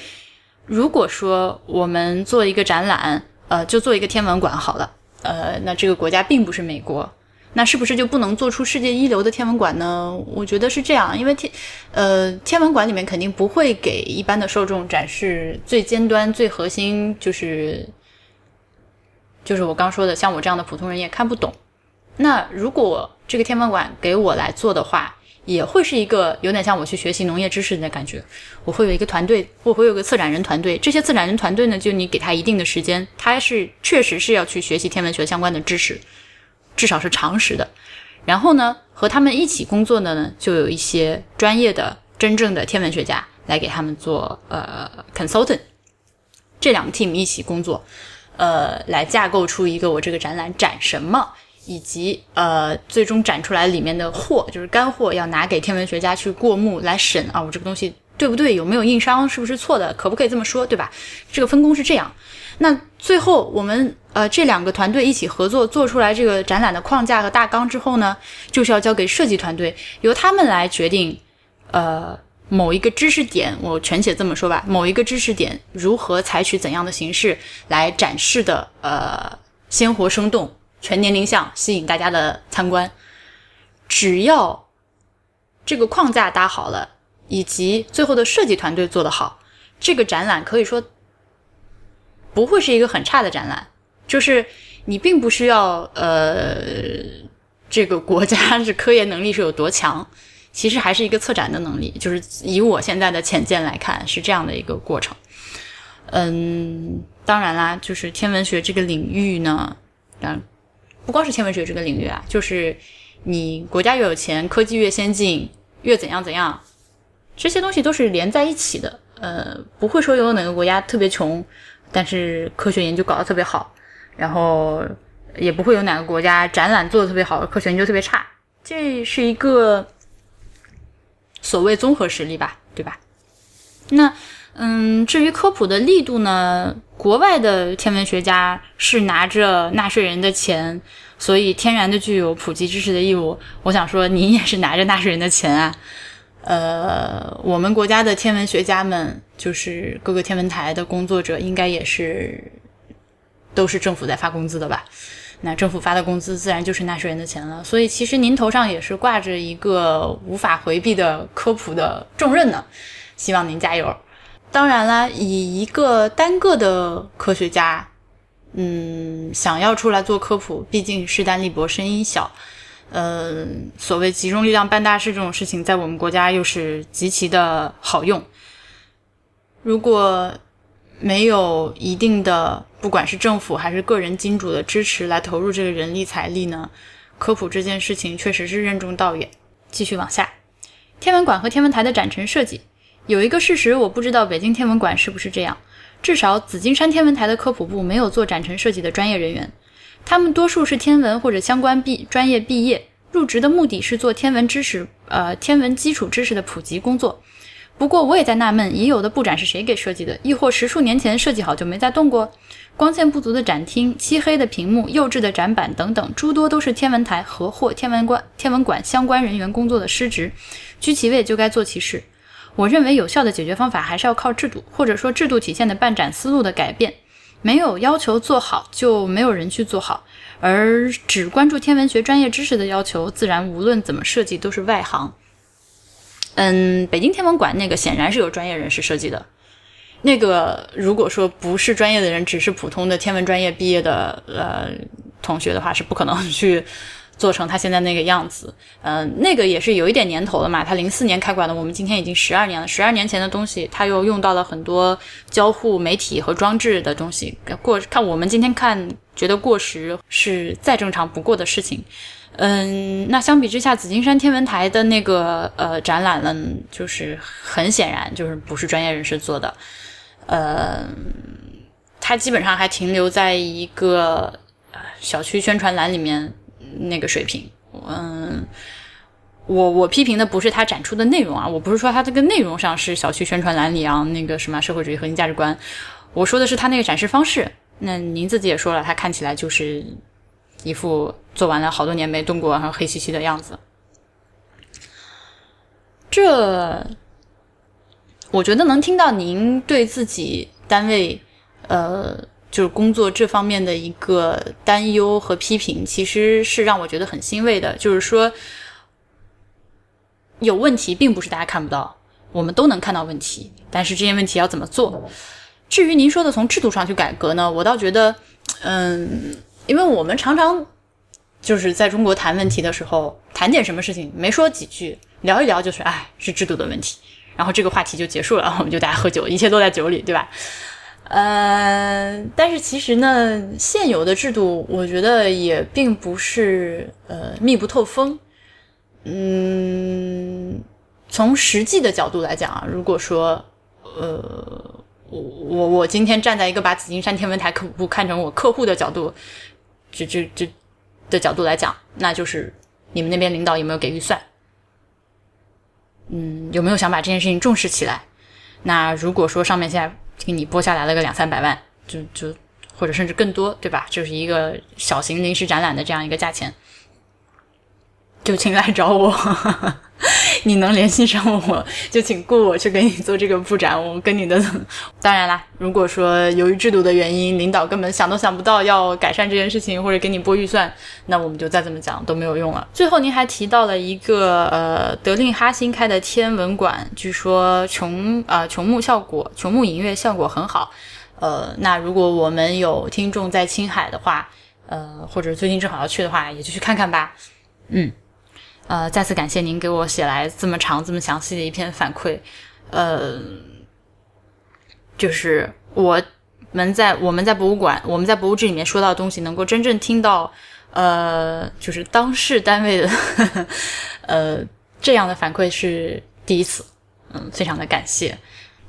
如果说我们做一个展览。呃，就做一个天文馆好了。呃，那这个国家并不是美国，那是不是就不能做出世界一流的天文馆呢？我觉得是这样，因为天，呃，天文馆里面肯定不会给一般的受众展示最尖端、最核心，就是就是我刚说的，像我这样的普通人也看不懂。那如果这个天文馆给我来做的话，也会是一个有点像我去学习农业知识的感觉。我会有一个团队，我会有个策展人团队。这些策展人团队呢，就你给他一定的时间，他是确实是要去学习天文学相关的知识，至少是常识的。然后呢，和他们一起工作的呢，就有一些专业的、真正的天文学家来给他们做呃 consultant。这两个 team 一起工作，呃，来架构出一个我这个展览展什么。以及呃，最终展出来里面的货就是干货，要拿给天文学家去过目来审啊，我这个东西对不对？有没有硬伤？是不是错的？可不可以这么说？对吧？这个分工是这样。那最后我们呃这两个团队一起合作做出来这个展览的框架和大纲之后呢，就是要交给设计团队，由他们来决定呃某一个知识点，我全且这么说吧，某一个知识点如何采取怎样的形式来展示的呃鲜活生动。全年龄向吸引大家的参观，只要这个框架搭好了，以及最后的设计团队做得好，这个展览可以说不会是一个很差的展览。就是你并不需要呃，这个国家 [laughs] 是科研能力是有多强，其实还是一个策展的能力。就是以我现在的浅见来看，是这样的一个过程。嗯，当然啦，就是天文学这个领域呢，然。不光是天文学这个领域啊，就是你国家越有钱，科技越先进，越怎样怎样，这些东西都是连在一起的。呃，不会说有哪个国家特别穷，但是科学研究搞得特别好，然后也不会有哪个国家展览做的特别好，科学研究特别差。这是一个所谓综合实力吧，对吧？那嗯，至于科普的力度呢，国外的天文学家是拿着纳税人的钱，所以天然的具有普及知识的义务。我想说，您也是拿着纳税人的钱啊。呃，我们国家的天文学家们，就是各个天文台的工作者，应该也是都是政府在发工资的吧？那政府发的工资自然就是纳税人的钱了。所以，其实您头上也是挂着一个无法回避的科普的重任呢。希望您加油。当然啦，以一个单个的科学家，嗯，想要出来做科普，毕竟势单力薄，声音小。呃，所谓集中力量办大事这种事情，在我们国家又是极其的好用。如果没有一定的，不管是政府还是个人金主的支持来投入这个人力财力呢，科普这件事情确实是任重道远。继续往下，天文馆和天文台的展陈设计。有一个事实，我不知道北京天文馆是不是这样。至少紫金山天文台的科普部没有做展陈设计的专业人员，他们多数是天文或者相关毕专业毕业，入职的目的是做天文知识，呃，天文基础知识的普及工作。不过我也在纳闷，已有的布展是谁给设计的？亦或十数年前设计好就没再动过？光线不足的展厅、漆黑的屏幕、幼稚的展板等等，诸多都是天文台和或天文馆、天文馆相关人员工作的失职，居其位就该做其事。我认为有效的解决方法还是要靠制度，或者说制度体现的办展思路的改变。没有要求做好，就没有人去做好。而只关注天文学专业知识的要求，自然无论怎么设计都是外行。嗯，北京天文馆那个显然是有专业人士设计的。那个如果说不是专业的人，只是普通的天文专业毕业的呃同学的话，是不可能去。做成他现在那个样子，嗯，那个也是有一点年头了嘛。他零四年开馆的，我们今天已经十二年了。十二年前的东西，他又用到了很多交互媒体和装置的东西。过看我们今天看觉得过时是再正常不过的事情。嗯，那相比之下，紫金山天文台的那个呃展览呢，就是很显然就是不是专业人士做的。呃，它基本上还停留在一个小区宣传栏里面。那个水平，嗯，我我批评的不是他展出的内容啊，我不是说他这个内容上是小区宣传栏里啊那个什么社会主义核心价值观，我说的是他那个展示方式。那您自己也说了，他看起来就是一副做完了好多年没动过，然后黑漆漆的样子。这，我觉得能听到您对自己单位，呃。就是工作这方面的一个担忧和批评，其实是让我觉得很欣慰的。就是说，有问题并不是大家看不到，我们都能看到问题，但是这些问题要怎么做？至于您说的从制度上去改革呢，我倒觉得，嗯，因为我们常常就是在中国谈问题的时候，谈点什么事情，没说几句，聊一聊就是，哎，是制度的问题，然后这个话题就结束了，[laughs] 我们就大家喝酒，一切都在酒里，对吧？呃，但是其实呢，现有的制度我觉得也并不是呃密不透风。嗯，从实际的角度来讲啊，如果说呃我我我今天站在一个把紫金山天文台客户看成我客户的角度，这这这的角度来讲，那就是你们那边领导有没有给预算？嗯，有没有想把这件事情重视起来？那如果说上面现在。给你拨下来了个两三百万，就就或者甚至更多，对吧？就是一个小型临时展览的这样一个价钱，就请来找我。[laughs] 你能联系上我，就请雇我去给你做这个布展。我跟你的，[laughs] 当然啦，如果说由于制度的原因，领导根本想都想不到要改善这件事情，或者给你拨预算，那我们就再怎么讲都没有用了。最后，您还提到了一个呃，德令哈新开的天文馆，据说琼啊琼木效果，琼木影月效果很好。呃，那如果我们有听众在青海的话，呃，或者最近正好要去的话，也就去看看吧。嗯。呃，再次感谢您给我写来这么长、这么详细的一篇反馈。呃，就是我们在我们在博物馆，我们在博物志里面说到的东西，能够真正听到，呃，就是当事单位的，[laughs] 呃，这样的反馈是第一次。嗯，非常的感谢。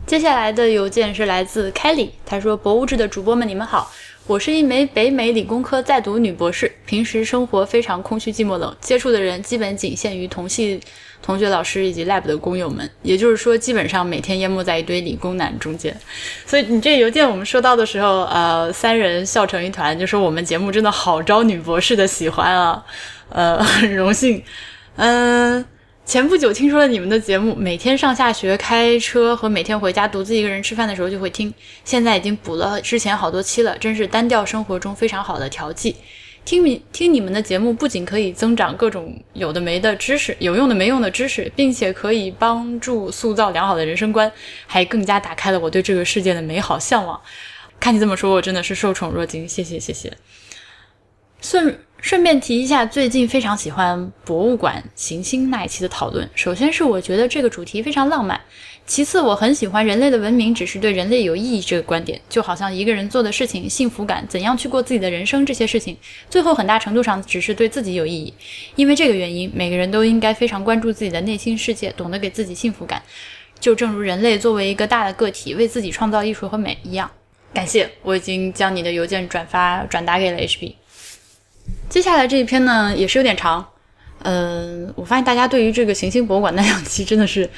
接下来的邮件是来自 Kelly，他说：“博物志的主播们，你们好。”我是一枚北美理工科在读女博士，平时生活非常空虚寂寞冷，接触的人基本仅限于同系同学、老师以及 lab 的工友们，也就是说，基本上每天淹没在一堆理工男中间。所以你这邮件我们收到的时候，呃，三人笑成一团，就说我们节目真的好招女博士的喜欢啊，呃，很 [laughs] 荣幸，嗯。前不久听说了你们的节目，每天上下学开车和每天回家独自一个人吃饭的时候就会听。现在已经补了之前好多期了，真是单调生活中非常好的调剂。听你听你们的节目，不仅可以增长各种有的没的知识，有用的没用的知识，并且可以帮助塑造良好的人生观，还更加打开了我对这个世界的美好向往。看你这么说，我真的是受宠若惊，谢谢谢谢。顺。顺便提一下，最近非常喜欢博物馆行星那一期的讨论。首先是我觉得这个主题非常浪漫，其次我很喜欢人类的文明只是对人类有意义这个观点。就好像一个人做的事情、幸福感、怎样去过自己的人生这些事情，最后很大程度上只是对自己有意义。因为这个原因，每个人都应该非常关注自己的内心世界，懂得给自己幸福感。就正如人类作为一个大的个体，为自己创造艺术和美一样。感谢，我已经将你的邮件转发转达给了 HB。接下来这一篇呢，也是有点长。嗯，我发现大家对于这个行星博物馆那两期真的是，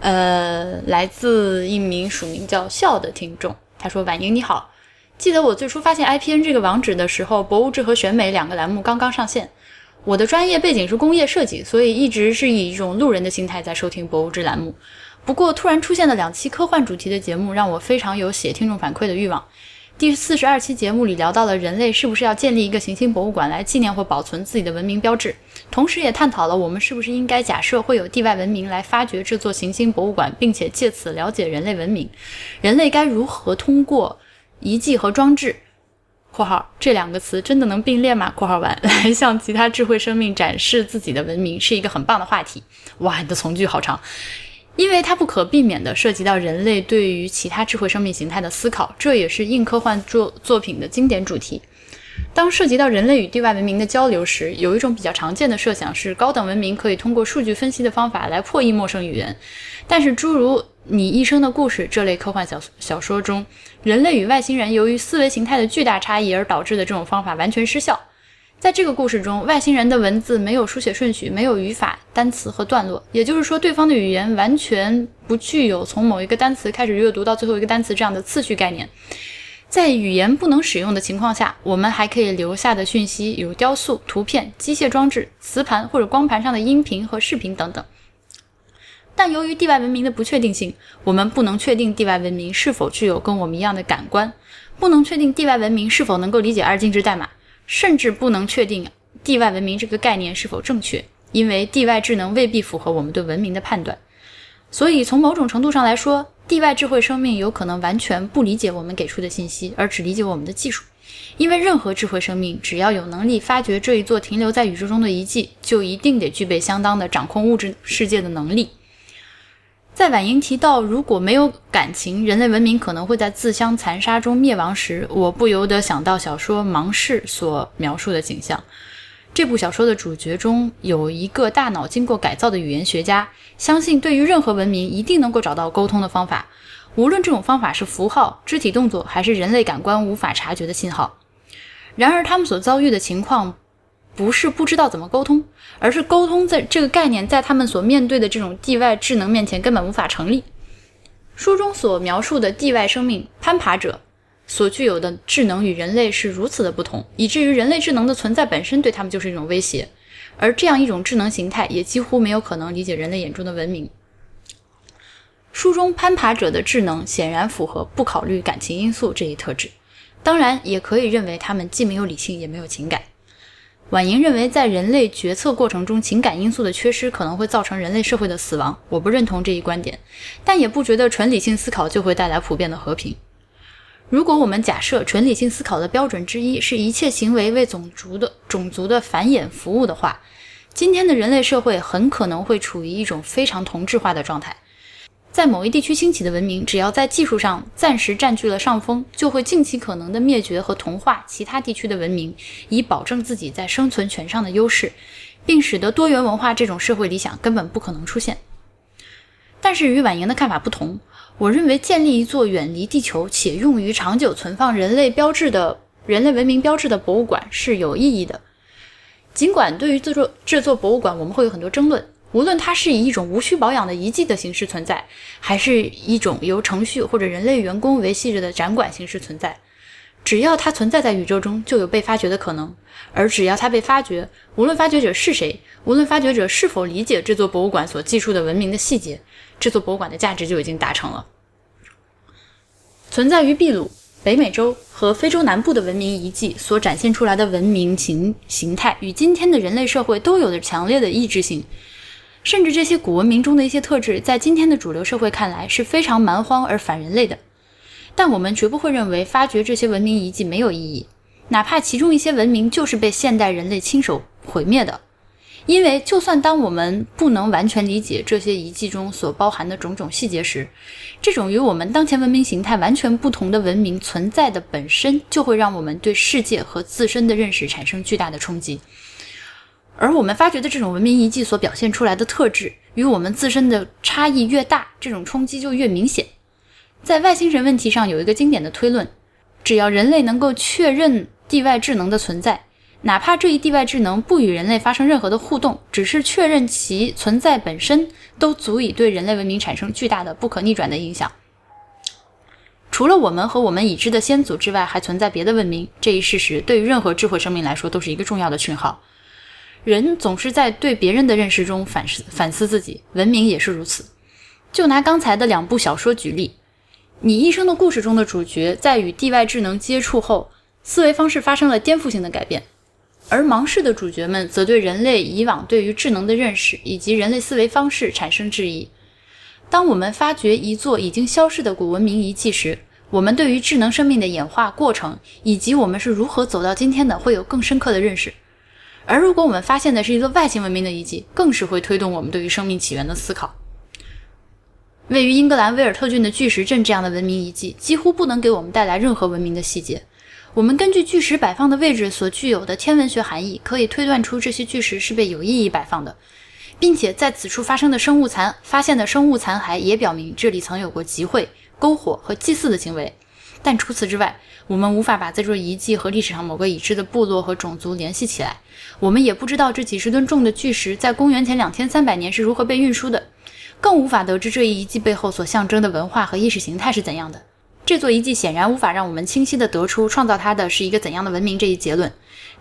呃，来自一名署名叫笑的听众。他说：“婉莹你好，记得我最初发现 IPN 这个网址的时候，博物志和选美两个栏目刚刚上线。我的专业背景是工业设计，所以一直是以一种路人的心态在收听博物志栏目。不过突然出现了两期科幻主题的节目，让我非常有写听众反馈的欲望。”第四十二期节目里聊到了人类是不是要建立一个行星博物馆来纪念或保存自己的文明标志，同时也探讨了我们是不是应该假设会有地外文明来发掘这座行星博物馆，并且借此了解人类文明。人类该如何通过遗迹和装置（括号这两个词真的能并列吗？）（括号完） [laughs] 来向其他智慧生命展示自己的文明，是一个很棒的话题。哇，你的从句好长。因为它不可避免地涉及到人类对于其他智慧生命形态的思考，这也是硬科幻作作品的经典主题。当涉及到人类与地外文明的交流时，有一种比较常见的设想是，高等文明可以通过数据分析的方法来破译陌生语言。但是，诸如《你一生的故事》这类科幻小小说中，人类与外星人由于思维形态的巨大差异而导致的这种方法完全失效。在这个故事中，外星人的文字没有书写顺序，没有语法、单词和段落，也就是说，对方的语言完全不具有从某一个单词开始阅读到最后一个单词这样的次序概念。在语言不能使用的情况下，我们还可以留下的讯息有雕塑、图片、机械装置、磁盘或者光盘上的音频和视频等等。但由于地外文明的不确定性，我们不能确定地外文明是否具有跟我们一样的感官，不能确定地外文明是否能够理解二进制代码。甚至不能确定地外文明这个概念是否正确，因为地外智能未必符合我们对文明的判断。所以，从某种程度上来说，地外智慧生命有可能完全不理解我们给出的信息，而只理解我们的技术。因为任何智慧生命只要有能力发掘这一座停留在宇宙中的遗迹，就一定得具备相当的掌控物质世界的能力。在婉莹提到如果没有感情，人类文明可能会在自相残杀中灭亡时，我不由得想到小说《盲视》所描述的景象。这部小说的主角中有一个大脑经过改造的语言学家，相信对于任何文明一定能够找到沟通的方法，无论这种方法是符号、肢体动作，还是人类感官无法察觉的信号。然而，他们所遭遇的情况。不是不知道怎么沟通，而是沟通在这个概念在他们所面对的这种地外智能面前根本无法成立。书中所描述的地外生命攀爬者所具有的智能与人类是如此的不同，以至于人类智能的存在本身对他们就是一种威胁。而这样一种智能形态也几乎没有可能理解人类眼中的文明。书中攀爬者的智能显然符合不考虑感情因素这一特质，当然也可以认为他们既没有理性也没有情感。婉莹认为，在人类决策过程中，情感因素的缺失可能会造成人类社会的死亡。我不认同这一观点，但也不觉得纯理性思考就会带来普遍的和平。如果我们假设纯理性思考的标准之一是一切行为为种族的种族的繁衍服务的话，今天的人类社会很可能会处于一种非常同质化的状态。在某一地区兴起的文明，只要在技术上暂时占据了上风，就会尽其可能的灭绝和同化其他地区的文明，以保证自己在生存权上的优势，并使得多元文化这种社会理想根本不可能出现。但是与婉莹的看法不同，我认为建立一座远离地球且用于长久存放人类标志的人类文明标志的博物馆是有意义的。尽管对于这座这座博物馆，我们会有很多争论。无论它是以一种无需保养的遗迹的形式存在，还是一种由程序或者人类员工维系着的展馆形式存在，只要它存在在宇宙中，就有被发掘的可能。而只要它被发掘，无论发掘者是谁，无论发掘者是否理解这座博物馆所记述的文明的细节，这座博物馆的价值就已经达成了。存在于秘鲁、北美洲和非洲南部的文明遗迹所展现出来的文明形形态，与今天的人类社会都有着强烈的异质性。甚至这些古文明中的一些特质，在今天的主流社会看来是非常蛮荒而反人类的。但我们绝不会认为发掘这些文明遗迹没有意义，哪怕其中一些文明就是被现代人类亲手毁灭的。因为，就算当我们不能完全理解这些遗迹中所包含的种种细节时，这种与我们当前文明形态完全不同的文明存在的本身，就会让我们对世界和自身的认识产生巨大的冲击。而我们发掘的这种文明遗迹所表现出来的特质，与我们自身的差异越大，这种冲击就越明显。在外星人问题上，有一个经典的推论：只要人类能够确认地外智能的存在，哪怕这一地外智能不与人类发生任何的互动，只是确认其存在本身，都足以对人类文明产生巨大的、不可逆转的影响。除了我们和我们已知的先祖之外，还存在别的文明，这一事实对于任何智慧生命来说都是一个重要的讯号。人总是在对别人的认识中反思反思自己，文明也是如此。就拿刚才的两部小说举例，你一生的故事中的主角在与地外智能接触后，思维方式发生了颠覆性的改变，而盲视的主角们则对人类以往对于智能的认识以及人类思维方式产生质疑。当我们发掘一座已经消失的古文明遗迹时，我们对于智能生命的演化过程以及我们是如何走到今天的，会有更深刻的认识。而如果我们发现的是一座外星文明的遗迹，更是会推动我们对于生命起源的思考。位于英格兰威尔特郡的巨石阵这样的文明遗迹，几乎不能给我们带来任何文明的细节。我们根据巨石摆放的位置所具有的天文学含义，可以推断出这些巨石是被有意义摆放的，并且在此处发生的生物残发现的生物残骸也表明这里曾有过集会、篝火和祭祀的行为。但除此之外，我们无法把这座遗迹和历史上某个已知的部落和种族联系起来。我们也不知道这几十吨重的巨石在公元前两千三百年是如何被运输的，更无法得知这一遗迹背后所象征的文化和意识形态是怎样的。这座遗迹显然无法让我们清晰地得出创造它的是一个怎样的文明这一结论，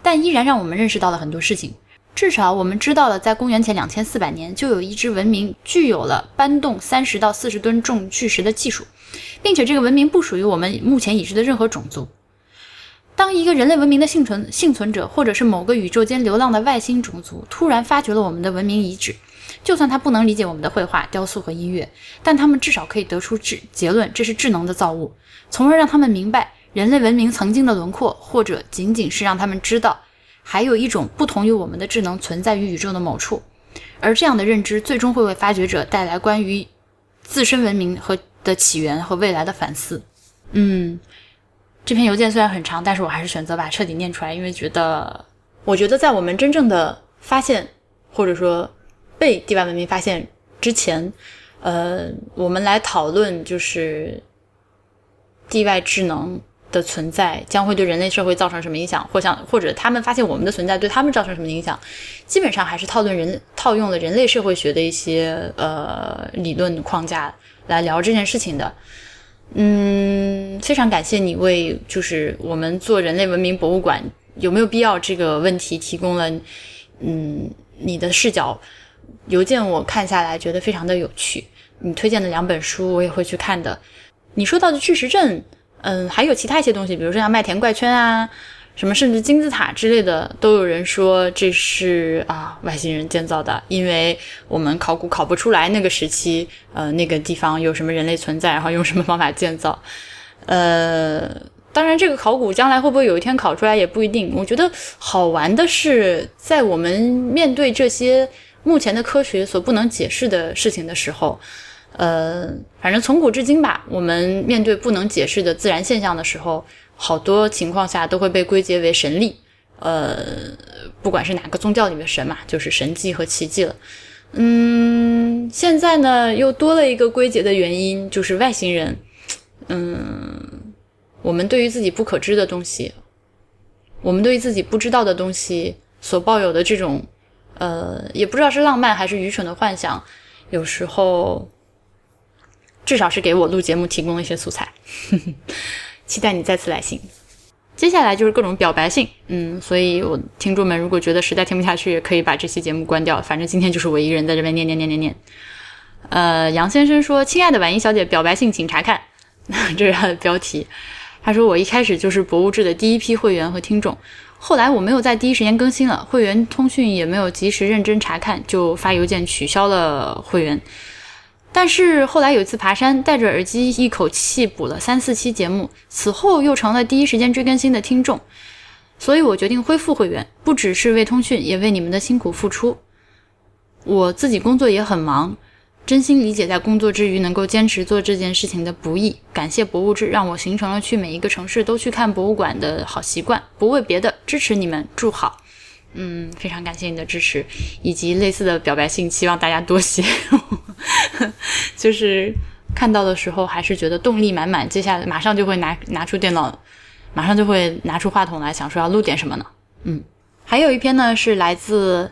但依然让我们认识到了很多事情。至少我们知道了，在公元前两千四百年就有一支文明具有了搬动三十到四十吨重巨石的技术，并且这个文明不属于我们目前已知的任何种族。当一个人类文明的幸存幸存者，或者是某个宇宙间流浪的外星种族突然发掘了我们的文明遗址，就算他不能理解我们的绘画、雕塑和音乐，但他们至少可以得出智结论：这是智能的造物，从而让他们明白人类文明曾经的轮廓，或者仅仅是让他们知道，还有一种不同于我们的智能存在于宇宙的某处。而这样的认知最终会为发掘者带来关于自身文明和的起源和未来的反思。嗯。这篇邮件虽然很长，但是我还是选择把它彻底念出来，因为觉得，我觉得在我们真正的发现，或者说被地外文明发现之前，呃，我们来讨论就是地外智能的存在将会对人类社会造成什么影响，或像或者他们发现我们的存在对他们造成什么影响，基本上还是套论人套用了人类社会学的一些呃理论框架来聊这件事情的。嗯，非常感谢你为就是我们做人类文明博物馆有没有必要这个问题提供了嗯你的视角。邮件我看下来觉得非常的有趣，你推荐的两本书我也会去看的。你说到的巨石阵，嗯，还有其他一些东西，比如说像麦田怪圈啊。什么甚至金字塔之类的，都有人说这是啊外星人建造的，因为我们考古考不出来那个时期，呃那个地方有什么人类存在，然后用什么方法建造。呃，当然这个考古将来会不会有一天考出来也不一定。我觉得好玩的是，在我们面对这些目前的科学所不能解释的事情的时候，呃，反正从古至今吧，我们面对不能解释的自然现象的时候。好多情况下都会被归结为神力，呃，不管是哪个宗教里面神嘛，就是神迹和奇迹了。嗯，现在呢又多了一个归结的原因，就是外星人。嗯，我们对于自己不可知的东西，我们对于自己不知道的东西所抱有的这种，呃，也不知道是浪漫还是愚蠢的幻想，有时候至少是给我录节目提供了一些素材。[laughs] 期待你再次来信。接下来就是各种表白信，嗯，所以我听众们如果觉得实在听不下去，可以把这期节目关掉。反正今天就是我一个人在这边念念念念念。呃，杨先生说：“亲爱的婉莹小姐，表白信请查看。[laughs] ”这是他的标题。他说：“我一开始就是博物志的第一批会员和听众，后来我没有在第一时间更新了，会员通讯也没有及时认真查看，就发邮件取消了会员。”但是后来有一次爬山，戴着耳机一口气补了三四期节目，此后又成了第一时间追更新的听众，所以我决定恢复会员，不只是为通讯，也为你们的辛苦付出。我自己工作也很忙，真心理解在工作之余能够坚持做这件事情的不易。感谢博物志，让我形成了去每一个城市都去看博物馆的好习惯。不为别的，支持你们，祝好。嗯，非常感谢你的支持，以及类似的表白信，希望大家多写。[laughs] 就是看到的时候，还是觉得动力满满，接下来马上就会拿拿出电脑，马上就会拿出话筒来，想说要录点什么呢？嗯，还有一篇呢，是来自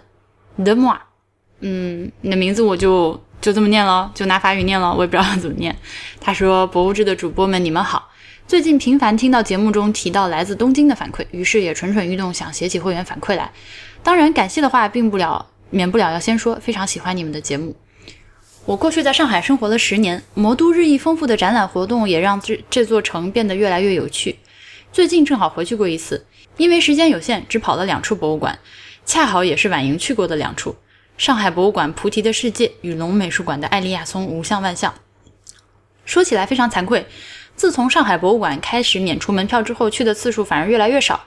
The Mo，嗯，你的名字我就就这么念了，就拿法语念了，我也不知道怎么念。他说：“博物志的主播们，你们好。最近频繁听到节目中提到来自东京的反馈，于是也蠢蠢欲动，想写起会员反馈来。当然，感谢的话，并不了免不了要先说，非常喜欢你们的节目。”我过去在上海生活了十年，魔都日益丰富的展览活动也让这这座城变得越来越有趣。最近正好回去过一次，因为时间有限，只跑了两处博物馆，恰好也是婉莹去过的两处：上海博物馆《菩提的世界》与龙美术馆的《艾利亚松无相万象》。说起来非常惭愧，自从上海博物馆开始免除门票之后，去的次数反而越来越少。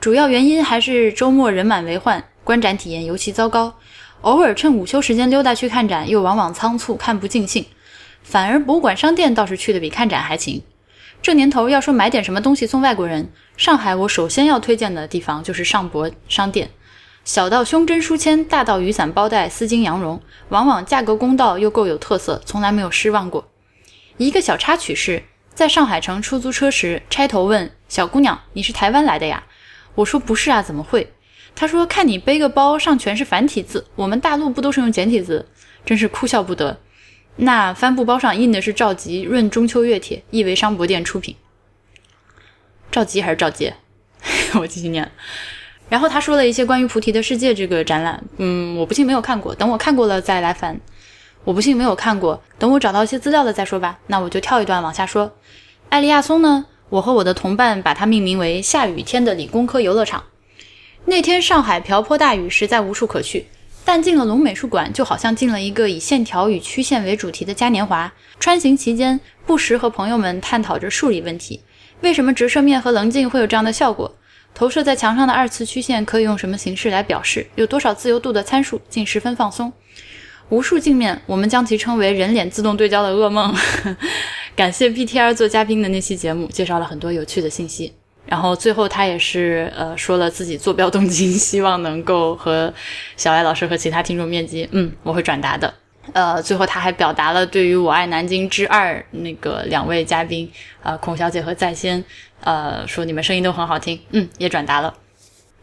主要原因还是周末人满为患，观展体验尤其糟糕。偶尔趁午休时间溜达去看展，又往往仓促看不尽兴，反而博物馆商店倒是去的比看展还勤。这年头要说买点什么东西送外国人，上海我首先要推荐的地方就是上博商店，小到胸针书签，大到雨伞包带、丝巾羊绒，往往价格公道又够有特色，从来没有失望过。一个小插曲是，在上海乘出租车时，差头问小姑娘：“你是台湾来的呀？”我说：“不是啊，怎么会？”他说：“看你背个包上全是繁体字，我们大陆不都是用简体字？真是哭笑不得。那帆布包上印的是赵吉润中秋月帖，意为商博店出品。赵吉还是赵杰？[laughs] 我继续念。然后他说了一些关于菩提的世界这个展览，嗯，我不信没有看过，等我看过了再来翻。我不信没有看过，等我找到一些资料了再说吧。那我就跳一段往下说。艾利亚松呢？我和我的同伴把它命名为下雨天的理工科游乐场。”那天上海瓢泼大雨，实在无处可去。但进了龙美术馆，就好像进了一个以线条与曲线为主题的嘉年华。穿行期间，不时和朋友们探讨着数理问题：为什么折射面和棱镜会有这样的效果？投射在墙上的二次曲线可以用什么形式来表示？有多少自由度的参数？竟十分放松。无数镜面，我们将其称为“人脸自动对焦的噩梦”。[laughs] 感谢 BTR 做嘉宾的那期节目，介绍了很多有趣的信息。然后最后他也是呃说了自己坐标东京，[laughs] 希望能够和小艾老师和其他听众面基。嗯，我会转达的。呃，最后他还表达了对于我爱南京之二那个两位嘉宾，呃，孔小姐和在先，呃，说你们声音都很好听。嗯，也转达了。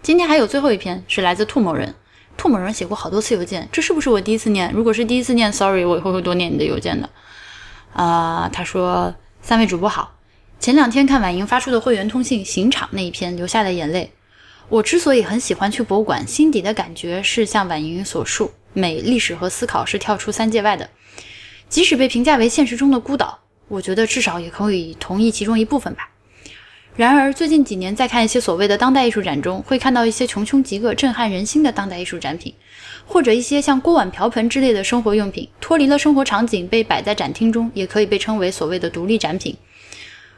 今天还有最后一篇是来自兔某人，兔某人写过好多次邮件，这是不是我第一次念？如果是第一次念，sorry，我以后会多念你的邮件的。啊，他说三位主播好。前两天看婉莹发出的会员通信刑场那一篇，流下了眼泪。我之所以很喜欢去博物馆，心底的感觉是像婉莹所述，美、历史和思考是跳出三界外的。即使被评价为现实中的孤岛，我觉得至少也可以同意其中一部分吧。然而最近几年在看一些所谓的当代艺术展中，会看到一些穷凶极恶、震撼人心的当代艺术展品，或者一些像锅碗瓢盆之类的生活用品，脱离了生活场景被摆在展厅中，也可以被称为所谓的独立展品。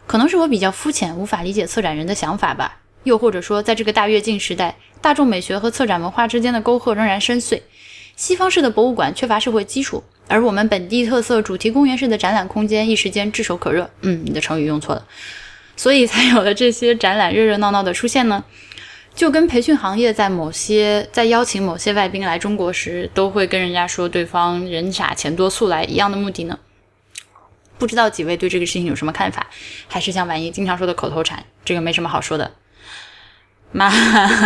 可能是我比较肤浅，无法理解策展人的想法吧。又或者说，在这个大跃进时代，大众美学和策展文化之间的沟壑仍然深邃。西方式的博物馆缺乏社会基础，而我们本地特色主题公园式的展览空间一时间炙手可热。嗯，你的成语用错了，所以才有了这些展览热热闹闹的出现呢。就跟培训行业在某些在邀请某些外宾来中国时，都会跟人家说对方人傻钱多速来一样的目的呢。不知道几位对这个事情有什么看法？还是像婉莹经常说的口头禅，这个没什么好说的。妈，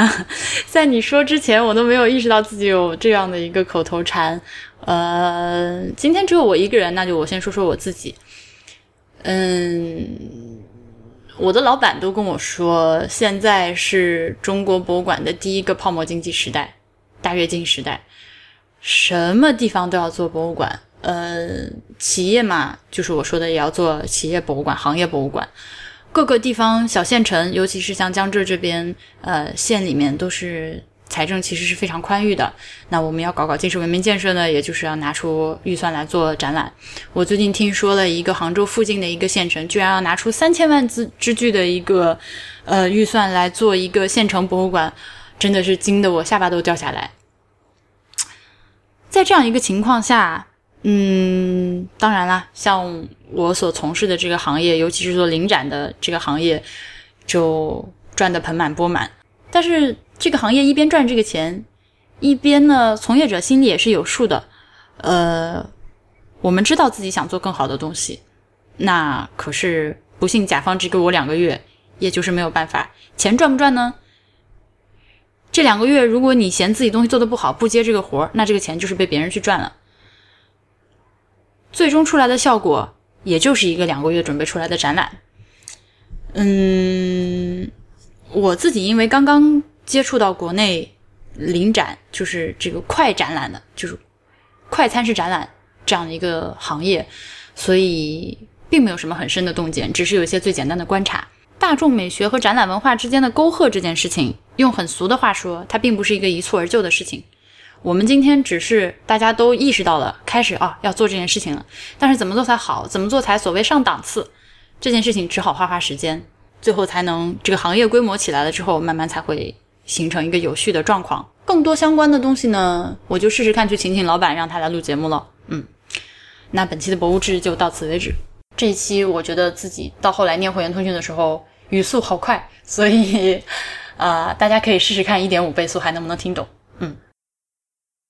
[laughs] 在你说之前，我都没有意识到自己有这样的一个口头禅。呃，今天只有我一个人，那就我先说说我自己。嗯，我的老板都跟我说，现在是中国博物馆的第一个泡沫经济时代，大跃进时代，什么地方都要做博物馆。呃，企业嘛，就是我说的，也要做企业博物馆、行业博物馆。各个地方小县城，尤其是像江浙这边，呃，县里面都是财政其实是非常宽裕的。那我们要搞搞精神文明建设呢，也就是要拿出预算来做展览。我最近听说了一个杭州附近的一个县城，居然要拿出三千万之之巨的一个呃预算来做一个县城博物馆，真的是惊得我下巴都掉下来。在这样一个情况下。嗯，当然啦，像我所从事的这个行业，尤其是做临展的这个行业，就赚得盆满钵满。但是这个行业一边赚这个钱，一边呢，从业者心里也是有数的。呃，我们知道自己想做更好的东西，那可是不幸甲方只给我两个月，也就是没有办法。钱赚不赚呢？这两个月，如果你嫌自己东西做的不好，不接这个活儿，那这个钱就是被别人去赚了。最终出来的效果，也就是一个两个月准备出来的展览。嗯，我自己因为刚刚接触到国内临展，就是这个快展览的，就是快餐式展览这样的一个行业，所以并没有什么很深的洞见，只是有一些最简单的观察。大众美学和展览文化之间的沟壑这件事情，用很俗的话说，它并不是一个一蹴而就的事情。我们今天只是大家都意识到了，开始啊要做这件事情了。但是怎么做才好，怎么做才所谓上档次，这件事情只好花花时间，最后才能这个行业规模起来了之后，慢慢才会形成一个有序的状况。更多相关的东西呢，我就试试看去请请老板，让他来录节目了。嗯，那本期的博物志就到此为止。这一期我觉得自己到后来念会员通讯的时候语速好快，所以啊大家可以试试看一点五倍速还能不能听懂。嗯。